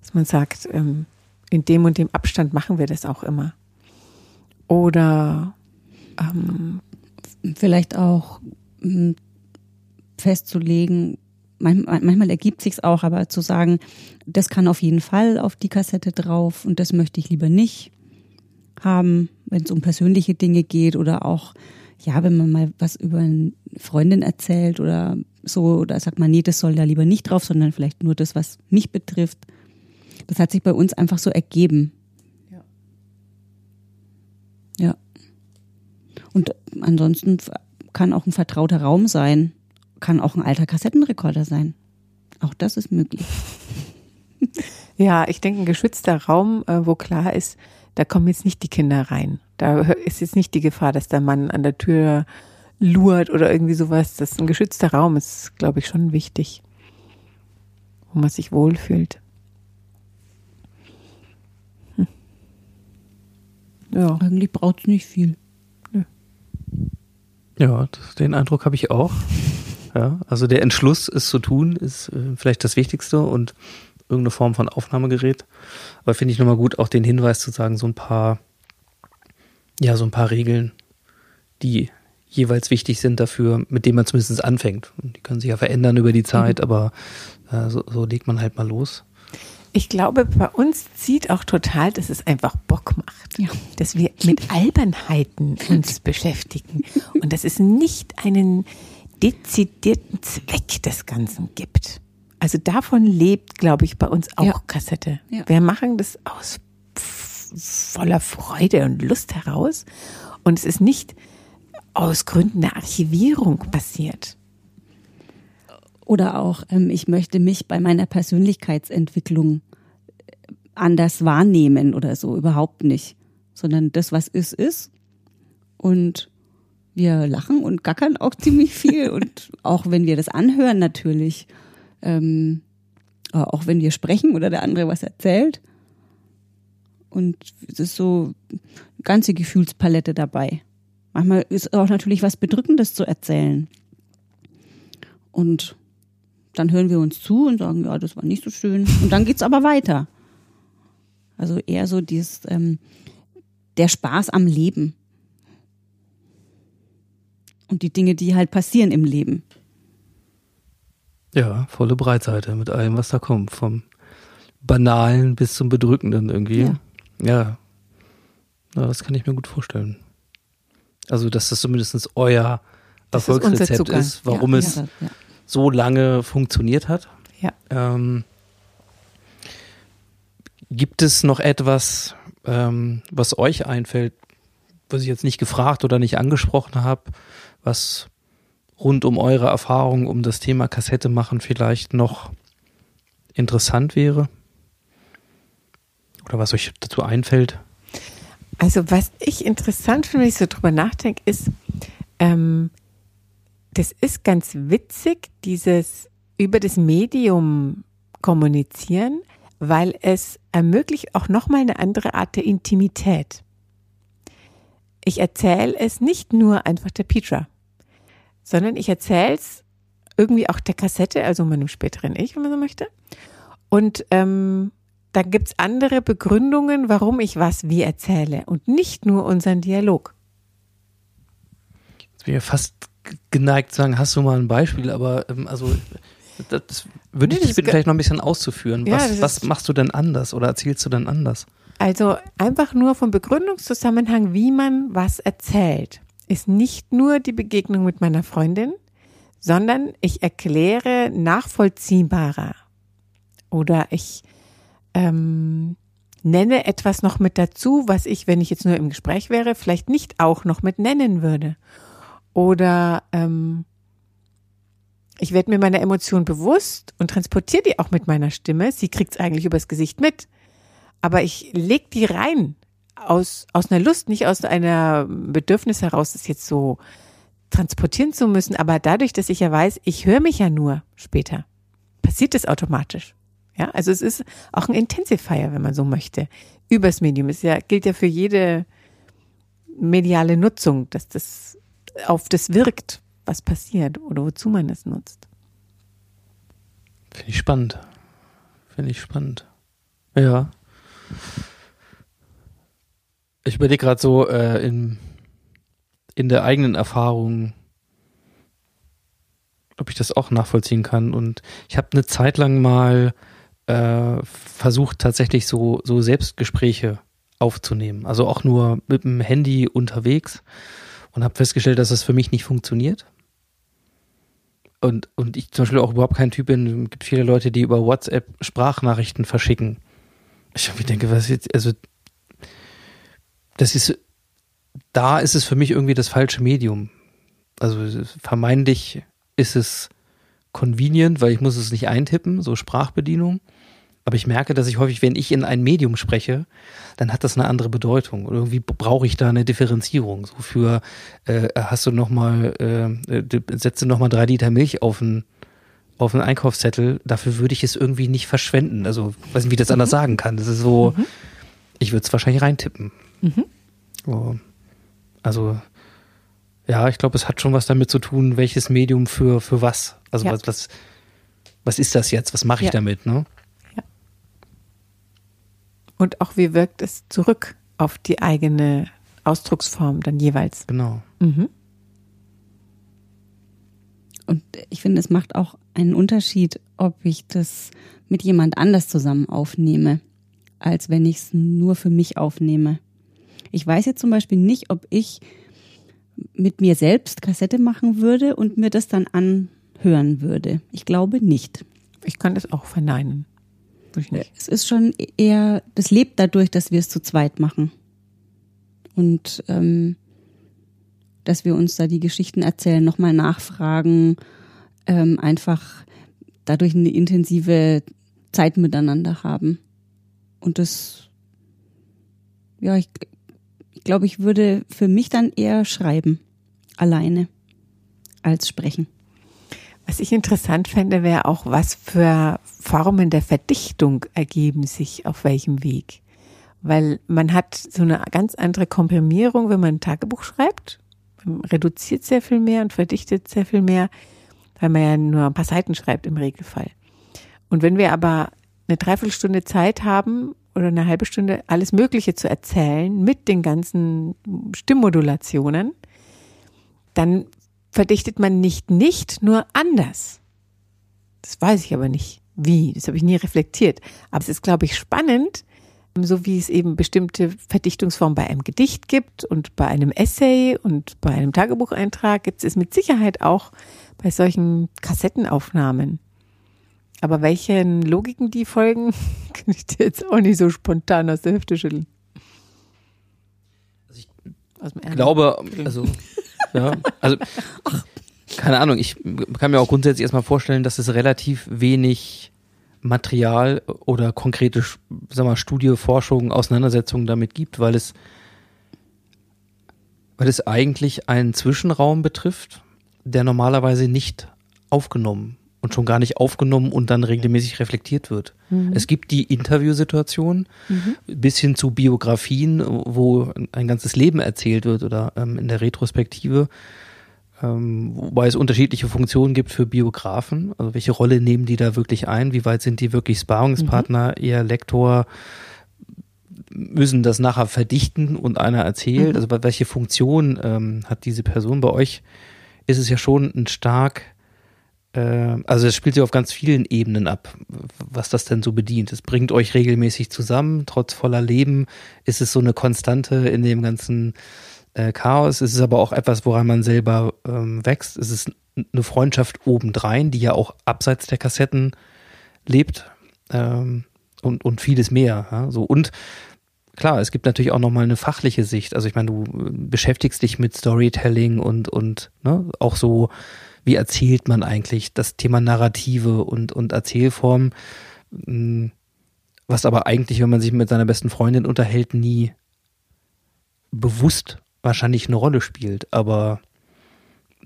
Dass man sagt, ähm, in dem und dem Abstand machen wir das auch immer. Oder ähm, Vielleicht auch mh, festzulegen, manchmal, manchmal ergibt sich's auch, aber zu sagen, das kann auf jeden Fall auf die Kassette drauf und das möchte ich lieber nicht haben, wenn es um persönliche Dinge geht oder auch, ja, wenn man mal was über eine Freundin erzählt oder so, oder sagt man, nee, das soll da lieber nicht drauf, sondern vielleicht nur das, was mich betrifft. Das hat sich bei uns einfach so ergeben. Ja. Ja. Und ansonsten kann auch ein vertrauter Raum sein, kann auch ein alter Kassettenrekorder sein. Auch das ist möglich. Ja, ich denke, ein geschützter Raum, äh, wo klar ist, da kommen jetzt nicht die Kinder rein. Da ist jetzt nicht die Gefahr, dass der Mann an der Tür lurt oder irgendwie sowas. Das ist ein geschützter Raum, ist, glaube ich, schon wichtig, wo man sich wohlfühlt. Hm. Ja, Eigentlich braucht es nicht viel. Ja, das, den Eindruck habe ich auch. Ja, also der Entschluss, es zu tun, ist äh, vielleicht das Wichtigste und irgendeine Form von Aufnahmegerät. Aber finde ich nochmal gut, auch den Hinweis zu sagen, so ein paar, ja, so ein paar Regeln, die jeweils wichtig sind dafür, mit denen man zumindest anfängt. Und die können sich ja verändern über die Zeit, aber äh, so, so legt man halt mal los. Ich glaube, bei uns zieht auch total, dass es einfach Bock macht. Ja. Dass wir mit Albernheiten uns beschäftigen und dass es nicht einen dezidierten Zweck des Ganzen gibt. Also davon lebt, glaube ich, bei uns auch Ja. Kassette. Ja. Wir machen das aus voller Freude und Lust heraus und es ist nicht aus Gründen der Archivierung passiert. Oder auch, ähm, ich möchte mich bei meiner Persönlichkeitsentwicklung äh, anders wahrnehmen oder so, überhaupt nicht. Sondern das, was ist, ist. Und wir lachen und gackern auch ziemlich viel. und auch wenn wir das anhören, natürlich. Ähm, Äh, auch wenn wir sprechen oder der andere was erzählt. Und es ist so eine ganze Gefühlspalette dabei. Manchmal ist auch natürlich was Bedrückendes zu erzählen. Und dann hören wir uns zu und sagen, ja, das war nicht so schön. Und dann geht's aber weiter. Also eher so dieses, ähm, der Spaß am Leben. Und die Dinge, die halt passieren im Leben. Ja, volle Breitseite mit allem, was da kommt. Vom Banalen bis zum Bedrückenden irgendwie. Ja. Ja. ja das kann ich mir gut vorstellen. Also, dass das zumindest euer Das ist Erfolgsrezept Zugang. ist, warum Ja, es ja. so lange funktioniert hat. Ja. Ähm, gibt es noch etwas, ähm, was euch einfällt, was ich jetzt nicht gefragt oder nicht angesprochen habe, was rund um eure Erfahrung um das Thema Kassette machen vielleicht noch interessant wäre? Oder was euch dazu einfällt? Also was ich interessant finde, wenn ich so drüber nachdenke, ist, ähm, das ist ganz witzig, dieses über das Medium kommunizieren, weil es ermöglicht auch nochmal eine andere Art der Intimität. Ich erzähle es nicht nur einfach der Petra, sondern ich erzähle es irgendwie auch der Kassette, also meinem späteren Ich, wenn man so möchte. Und ähm, da gibt's andere Begründungen, warum ich was wie erzähle und nicht nur unseren Dialog. Ich bin ja fast geneigt zu sagen, hast du mal ein Beispiel, aber ähm, also das, würde Nee, ich dich bitten, vielleicht noch ein bisschen auszuführen. Ja, Was, machst du denn anders oder erzählst du denn anders? Also einfach nur vom Begründungszusammenhang, wie man was erzählt, ist nicht nur die Begegnung mit meiner Freundin, sondern ich erkläre nachvollziehbarer oder ich ähm, nenne etwas noch mit dazu, was ich, wenn ich jetzt nur im Gespräch wäre, vielleicht nicht auch noch mit nennen würde. Oder ähm, ich werde mir meiner Emotion bewusst und transportiere die auch mit meiner Stimme. Sie kriegt es eigentlich übers Gesicht mit. Aber ich leg die rein aus, aus einer Lust, nicht aus einer Bedürfnis heraus, das jetzt so transportieren zu müssen. Aber dadurch, dass ich ja weiß, ich höre mich ja nur später, passiert das automatisch. Ja, also es ist auch ein Intensifier, wenn man so möchte. Übers Medium. Es ja, gilt ja für jede mediale Nutzung, dass das auf das wirkt, was passiert oder wozu man es nutzt. Finde ich spannend. Finde ich spannend. Ja. Ich überlege gerade so äh, in, in der eigenen Erfahrung, ob ich das auch nachvollziehen kann. Und ich habe eine Zeit lang mal äh, versucht, tatsächlich so, so Selbstgespräche aufzunehmen. Also auch nur mit dem Handy unterwegs und habe festgestellt, dass das für mich nicht funktioniert. Und, und ich zum Beispiel auch überhaupt kein Typ bin, es gibt viele Leute, die über WhatsApp Sprachnachrichten verschicken. Ich irgendwie denke, was jetzt, also das ist, da ist es für mich irgendwie das falsche Medium. Also vermeintlich ist es convenient, weil ich muss es nicht eintippen, so Sprachbedienung. Aber ich merke, dass ich häufig, wenn ich in ein Medium spreche, dann hat das eine andere Bedeutung. Und irgendwie brauche ich da eine Differenzierung. So für, äh, hast du noch mal, äh, äh, setze noch mal drei Liter Milch auf einen auf einen Einkaufszettel. Dafür würde ich es irgendwie nicht verschwenden. Also, weiß nicht, wie ich das anders sagen kann. Das ist so, ich würde es wahrscheinlich reintippen. So. Also, ja, ich glaube, es hat schon was damit zu tun, welches Medium für, für was. Also, Ja. was, was, was ist das jetzt? Was mache ich Ja. damit, ne? Und auch wie wirkt es zurück auf die eigene Ausdrucksform dann jeweils. Genau. Mhm. Und ich finde, es macht auch einen Unterschied, ob ich das mit jemand anders zusammen aufnehme, als wenn ich es nur für mich aufnehme. Ich weiß jetzt zum Beispiel nicht, ob ich mit mir selbst Kassette machen würde und mir das dann anhören würde. Ich glaube nicht. Ich kann das auch verneinen. Es ist schon eher, das lebt dadurch, dass wir es zu zweit machen. Und ähm, dass wir uns da die Geschichten erzählen, nochmal nachfragen, ähm, einfach dadurch eine intensive Zeit miteinander haben. Und das, ja, ich, ich glaube, ich würde für mich dann eher schreiben, alleine, als sprechen. Was ich interessant fände, wäre auch, was für Formen der Verdichtung ergeben sich auf welchem Weg. Weil man hat so eine ganz andere Komprimierung, wenn man ein Tagebuch schreibt. Man reduziert sehr viel mehr und verdichtet sehr viel mehr, weil man ja nur ein paar Seiten schreibt im Regelfall. Und wenn wir aber eine Dreiviertelstunde Zeit haben oder eine halbe Stunde alles Mögliche zu erzählen mit den ganzen Stimmmodulationen, dann verdichtet man nicht nicht, nur anders. Das weiß ich aber nicht. Wie? Das habe ich nie reflektiert. Aber es ist, glaube ich, spannend, so wie es eben bestimmte Verdichtungsformen bei einem Gedicht gibt und bei einem Essay und bei einem Tagebucheintrag gibt es mit Sicherheit auch bei solchen Kassettenaufnahmen. Aber welchen Logiken die folgen, kann ich dir jetzt auch nicht so spontan aus der Hüfte schütteln. Also ich glaube, also, ja, also, keine Ahnung, ich kann mir auch grundsätzlich erstmal vorstellen, dass es relativ wenig Material oder konkrete, sag mal, Studie, Forschung, Auseinandersetzungen damit gibt, weil es, weil es eigentlich einen Zwischenraum betrifft, der normalerweise nicht aufgenommen und schon gar nicht aufgenommen und dann regelmäßig reflektiert wird. Mhm. Es gibt die Interviewsituation mhm. bis hin zu Biografien, wo ein ganzes Leben erzählt wird oder ähm, in der Retrospektive ähm, wobei es unterschiedliche Funktionen gibt für Biografen. Also welche Rolle nehmen die da wirklich ein? Wie weit sind die wirklich Sparungspartner, mhm. eher Lektor? Müssen das nachher verdichten und einer erzählt? Mhm. Also welche Funktion ähm, hat diese Person? Bei euch ist es ja schon ein stark, äh, also es spielt sich auf ganz vielen Ebenen ab, was das denn so bedient. Es bringt euch regelmäßig zusammen, trotz voller Leben ist es so eine Konstante in dem ganzen äh, Chaos. Es ist aber auch etwas, woran man selber ähm, wächst. Es ist eine Freundschaft obendrein, die ja auch abseits der Kassetten lebt ähm, und, und vieles mehr. Ja? So und klar, es gibt natürlich auch nochmal eine fachliche Sicht. Also ich meine, du äh, beschäftigst dich mit Storytelling und und ne, auch so, wie erzählt man eigentlich das Thema Narrative und und Erzählform, hm, was aber eigentlich, wenn man sich mit seiner besten Freundin unterhält, nie bewusst wahrscheinlich eine Rolle spielt, aber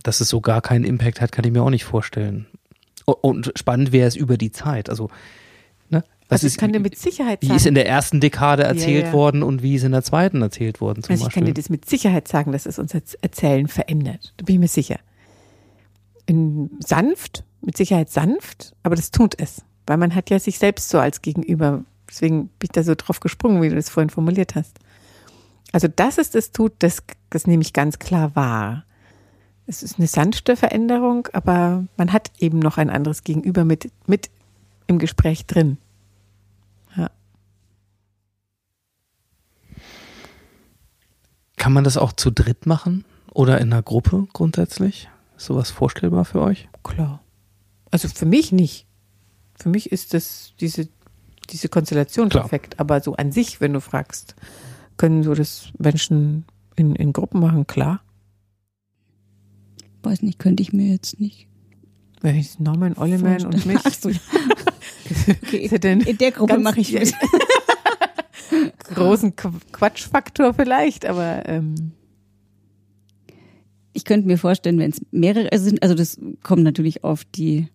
dass es so gar keinen Impact hat, kann ich mir auch nicht vorstellen. Und spannend wäre es über die Zeit. Also, Was also ich ist, kann dir mit Sicherheit sagen. Wie ist in der ersten Dekade erzählt ja, ja. worden und wie ist in der zweiten erzählt worden zum also ich kann dir das mit Sicherheit sagen, dass es unser Erzählen verändert. Da bin ich mir sicher. In sanft, mit Sicherheit sanft, aber das tut es. Weil man hat ja sich selbst so als Gegenüber. Deswegen bin ich da so drauf gesprungen, wie du das vorhin formuliert hast. Also, dass es das tut, das, das nehme ich ganz klar wahr. Es ist eine sanfte Veränderung, aber man hat eben noch ein anderes Gegenüber mit, mit im Gespräch drin. Ja. Kann man das auch zu dritt machen oder in einer Gruppe grundsätzlich? Ist sowas vorstellbar für euch? Klar. Also für mich nicht. Für mich ist das diese, diese Konstellation Klar. perfekt. Aber so an sich, wenn du fragst, können so das Menschen in, in Gruppen machen, klar. Weiß nicht, könnte ich mir jetzt nicht. Wenn ich Norman, Olliman und mich. Ach so. okay. in der Gruppe mache ich mit. Großen Quatschfaktor vielleicht, aber ähm. ich könnte mir vorstellen, wenn es mehrere sind, also das kommt natürlich auf die,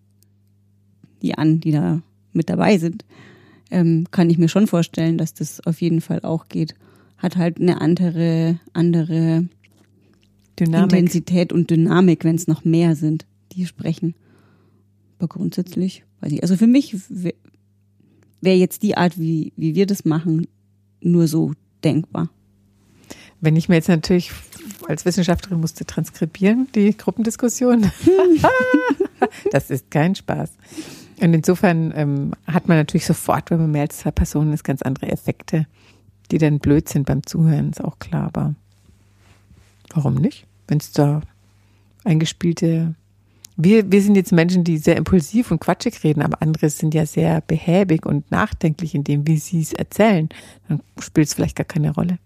die an, die da mit dabei sind, ähm, kann ich mir schon vorstellen, dass das auf jeden Fall auch geht hat halt eine andere, andere Dynamik. Intensität und Dynamik, wenn es noch mehr sind, die sprechen. Aber grundsätzlich, weiß ich, also für mich wäre wär jetzt die Art, wie, wie wir das machen, nur so denkbar. Wenn ich mir jetzt natürlich als Wissenschaftlerin musste transkribieren, die Gruppendiskussion, das ist kein Spaß. Und insofern ähm, hat man natürlich sofort, wenn man mehr als zwei Personen ist, ganz andere Effekte die dann blöd sind beim Zuhören, ist auch klar. Aber warum nicht? Wenn es da eingespielte. Wir, wir sind jetzt Menschen, die sehr impulsiv und quatschig reden, aber andere sind ja sehr behäbig und nachdenklich in dem, wie sie es erzählen. Dann spielt es vielleicht gar keine Rolle.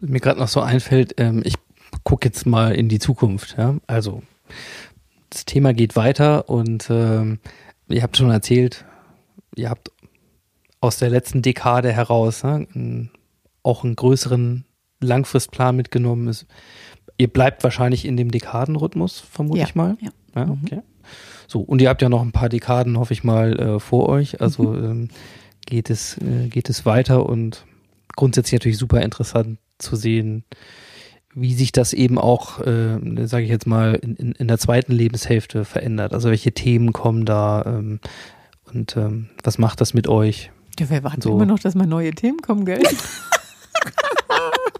mir gerade noch so einfällt, ähm, ich gucke jetzt mal in die Zukunft. Ja? Also das Thema geht weiter und ähm, ihr habt schon erzählt, ihr habt aus der letzten Dekade heraus ne, auch einen größeren Langfristplan mitgenommen. Es ihr bleibt wahrscheinlich in dem Dekadenrhythmus, vermute Ja, ich mal. ja. ja okay. So, und ihr habt ja noch ein paar Dekaden, hoffe ich mal, äh, vor euch. Also Mhm. ähm, geht, es, äh, geht es weiter und grundsätzlich natürlich super interessant zu sehen, wie sich das eben auch, äh, sage ich jetzt mal, in, in, in der zweiten Lebenshälfte verändert. Also welche Themen kommen da ähm, und ähm, was macht das mit euch? Ja, wir warten So. immer noch, dass mal neue Themen kommen, gell?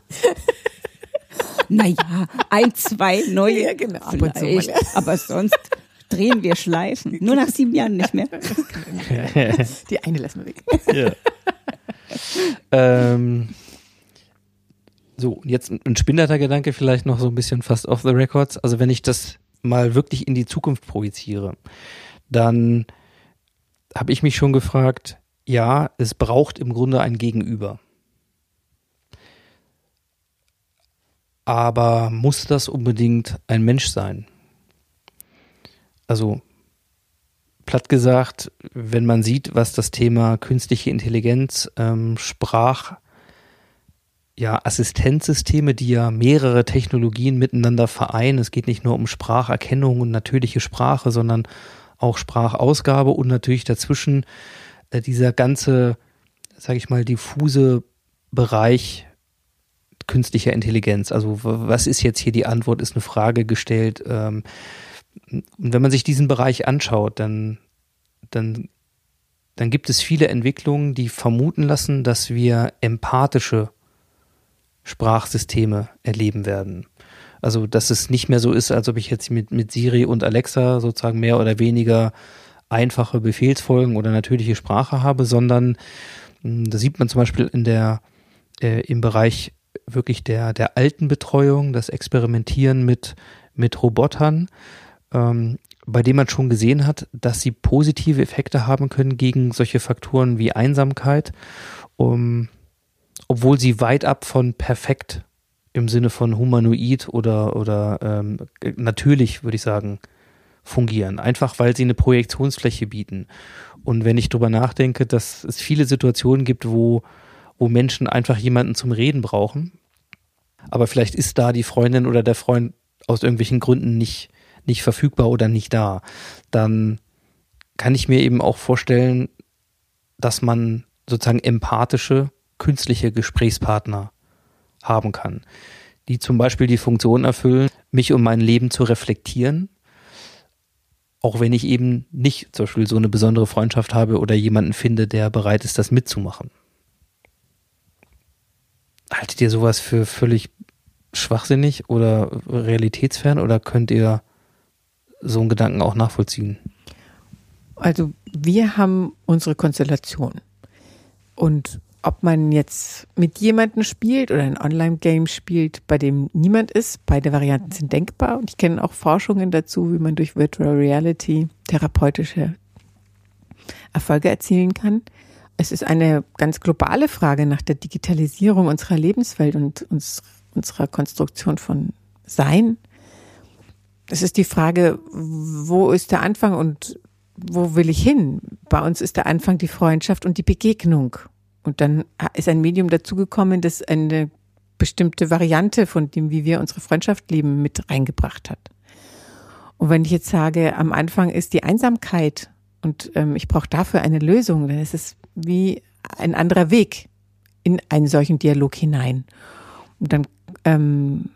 Naja, ein, zwei neue. Ja, genau, vielleicht, ja. aber sonst drehen wir Schleifen. Nur nach sieben Jahren nicht mehr. Die eine lassen wir weg. Ähm, so, und jetzt ein- spinnerter Gedanke vielleicht noch so ein bisschen fast off the records. Also wenn ich das mal wirklich in die Zukunft projiziere, dann habe ich mich schon gefragt, ja, es braucht im Grunde ein Gegenüber. Aber muss das unbedingt ein Mensch sein? Also platt gesagt, wenn man sieht, was das Thema künstliche Intelligenz, ähm, Sprach, ja, Assistenzsysteme, die ja mehrere Technologien miteinander vereinen. Es geht nicht nur um Spracherkennung und natürliche Sprache, sondern auch Sprachausgabe und natürlich dazwischen äh, dieser ganze, sage ich mal, diffuse Bereich künstlicher Intelligenz. Also was ist jetzt hier die Antwort, ist eine Frage gestellt. Ähm, und wenn man sich diesen Bereich anschaut, dann, dann, dann gibt es viele Entwicklungen, die vermuten lassen, dass wir empathische Sprachsysteme erleben werden. Also, dass es nicht mehr so ist, als ob ich jetzt mit, mit Siri und Alexa sozusagen mehr oder weniger einfache Befehlsfolgen oder natürliche Sprache habe, sondern mh, da sieht man zum Beispiel in der, äh, im Bereich wirklich der, der alten Betreuung, das Experimentieren mit, mit Robotern, ähm, bei dem man schon gesehen hat, dass sie positive Effekte haben können gegen solche Faktoren wie Einsamkeit, um, obwohl sie weit ab von perfekt im Sinne von humanoid oder, oder ähm, natürlich, würde ich sagen, fungieren. Einfach weil sie eine Projektionsfläche bieten. Und wenn ich drüber nachdenke, dass es viele Situationen gibt, wo, wo Menschen einfach jemanden zum Reden brauchen, aber vielleicht ist da die Freundin oder der Freund aus irgendwelchen Gründen nicht, nicht verfügbar oder nicht da, dann kann ich mir eben auch vorstellen, dass man sozusagen empathische, künstliche Gesprächspartner haben kann, die zum Beispiel die Funktion erfüllen, mich um mein Leben zu reflektieren, auch wenn ich eben nicht zum Beispiel so eine besondere Freundschaft habe oder jemanden finde, der bereit ist, das mitzumachen. Haltet ihr sowas für völlig schwachsinnig oder realitätsfern oder könnt ihr so einen Gedanken auch nachvollziehen? Also wir haben unsere Konstellation. Und ob man jetzt mit jemandem spielt oder ein Online-Game spielt, bei dem niemand ist, beide Varianten sind denkbar. Und ich kenne auch Forschungen dazu, wie man durch Virtual Reality therapeutische Erfolge erzielen kann. Es ist eine ganz globale Frage nach der Digitalisierung unserer Lebenswelt und uns, unserer Konstruktion von Sein. Es ist die Frage, wo ist der Anfang und wo will ich hin? Bei uns ist der Anfang die Freundschaft und die Begegnung. Und dann ist ein Medium dazugekommen, das eine bestimmte Variante von dem, wie wir unsere Freundschaft leben, mit reingebracht hat. Und wenn ich jetzt sage, am Anfang ist die Einsamkeit und ähm, ich brauche dafür eine Lösung, dann ist es wie ein anderer Weg in einen solchen Dialog hinein. Und dann ähm,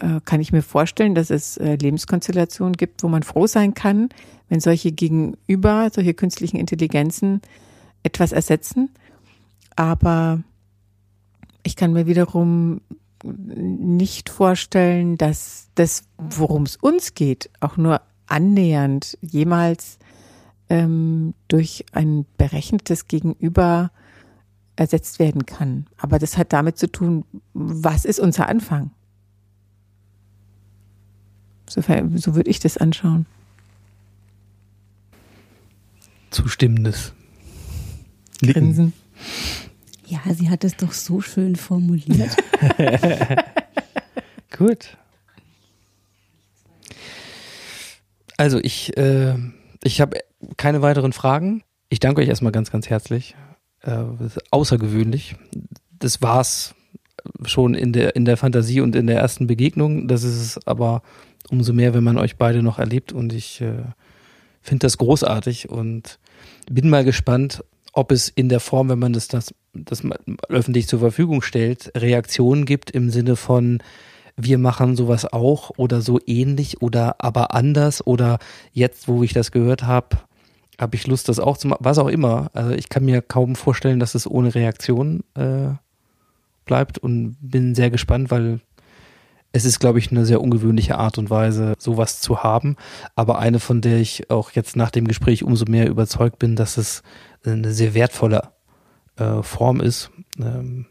äh, kann ich mir vorstellen, dass es äh, Lebenskonstellationen gibt, wo man froh sein kann, wenn solche Gegenüber, solche künstlichen Intelligenzen etwas ersetzen. Aber ich kann mir wiederum nicht vorstellen, dass das, worum es uns geht, auch nur annähernd jemals ähm, durch ein berechnetes Gegenüber ersetzt werden kann. Aber das hat damit zu tun, was ist unser Anfang? So, so würde ich das anschauen. Zustimmendes. Grinsen. Ja, sie hat es doch so schön formuliert. Gut. Also ich, äh, ich habe keine weiteren Fragen. Ich danke euch erstmal ganz, ganz herzlich. Äh, außergewöhnlich. Das war's schon in der, in der Fantasie und in der ersten Begegnung. Das ist es aber umso mehr, wenn man euch beide noch erlebt und ich äh, finde das großartig und bin mal gespannt, ob es in der Form, wenn man das, das, das öffentlich zur Verfügung stellt, Reaktionen gibt im Sinne von, wir machen sowas auch oder so ähnlich oder aber anders oder jetzt, wo ich das gehört habe, habe ich Lust, das auch zu machen, was auch immer. Also ich kann mir kaum vorstellen, dass es ohne Reaktion äh, bleibt und bin sehr gespannt, weil es ist, glaube ich, eine sehr ungewöhnliche Art und Weise, sowas zu haben, aber eine, von der ich auch jetzt nach dem Gespräch umso mehr überzeugt bin, dass es eine sehr wertvolle äh, Form ist, ähm,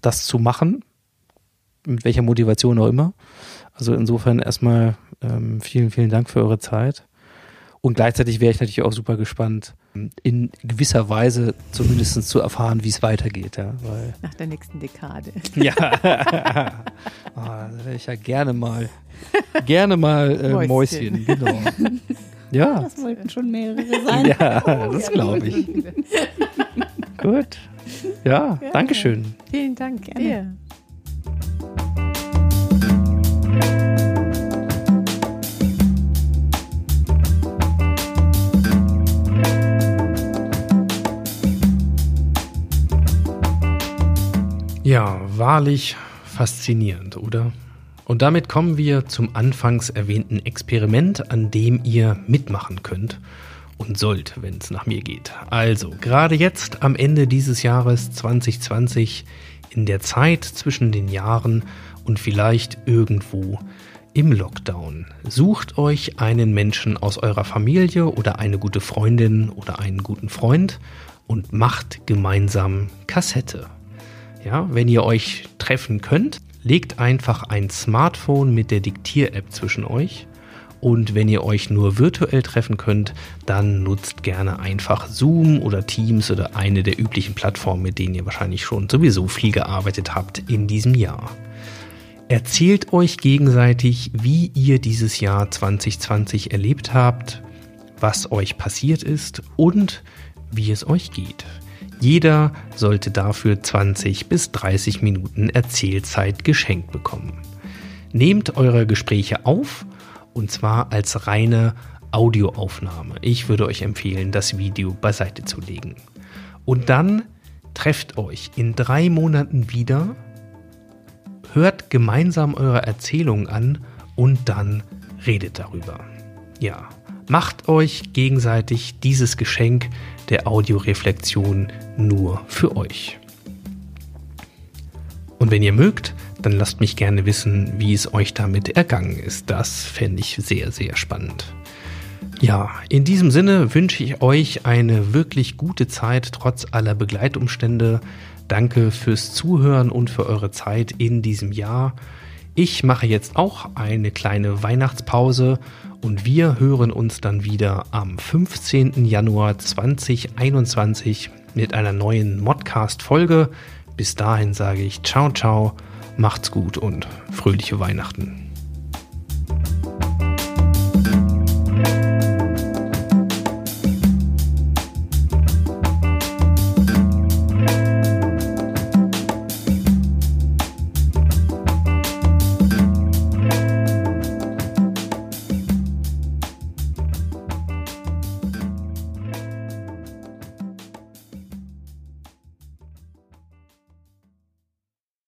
das zu machen, mit welcher Motivation auch immer. Also insofern erstmal ähm, vielen, vielen Dank für eure Zeit. Und gleichzeitig wäre ich natürlich auch super gespannt, in gewisser Weise zumindest zu erfahren, wie es weitergeht. Ja, weil, Nach der nächsten Dekade. ja, oh, da wäre ich ja gerne mal, gerne mal äh, Mäuschen. Mäuschen. genau. Ja, Das wollten schon mehrere sein. ja, das glaube ich. Gut. Ja, Dankeschön. Vielen Dank. Gerne. Ja, wahrlich faszinierend, oder? Und damit kommen wir zum anfangs erwähnten Experiment, an dem ihr mitmachen könnt und sollt, wenn es nach mir geht. Also, gerade jetzt am Ende dieses Jahres 2020, in der Zeit zwischen den Jahren und vielleicht irgendwo im Lockdown, sucht euch einen Menschen aus eurer Familie oder eine gute Freundin oder einen guten Freund und macht gemeinsam Kassette. Ja, wenn ihr euch treffen könnt, legt einfach ein Smartphone mit der Diktier-App zwischen euch. Und wenn ihr euch nur virtuell treffen könnt, dann nutzt gerne einfach Zoom oder Teams oder eine der üblichen Plattformen, mit denen ihr wahrscheinlich schon sowieso viel gearbeitet habt in diesem Jahr. Erzählt euch gegenseitig, wie ihr dieses Jahr 2020 erlebt habt, was euch passiert ist und wie es euch geht. Jeder sollte dafür 20 bis 30 Minuten Erzählzeit geschenkt bekommen. Nehmt eure Gespräche auf und zwar als reine Audioaufnahme. Ich würde euch empfehlen, das Video beiseite zu legen. Und dann trefft euch in drei Monaten wieder, hört gemeinsam eure Erzählungen an und dann redet darüber. Ja, macht euch gegenseitig dieses Geschenk der Audioreflexion nur für euch. Und wenn ihr mögt, dann lasst mich gerne wissen, wie es euch damit ergangen ist. Das fände ich sehr, sehr spannend. Ja, in diesem Sinne wünsche ich euch eine wirklich gute Zeit trotz aller Begleitumstände. Danke fürs Zuhören und für eure Zeit in diesem Jahr. Ich mache jetzt auch eine kleine Weihnachtspause und wir hören uns dann wieder am 15. Januar 2021 mit einer neuen Modcast-Folge. Bis dahin sage ich ciao, ciao, macht's gut und fröhliche Weihnachten.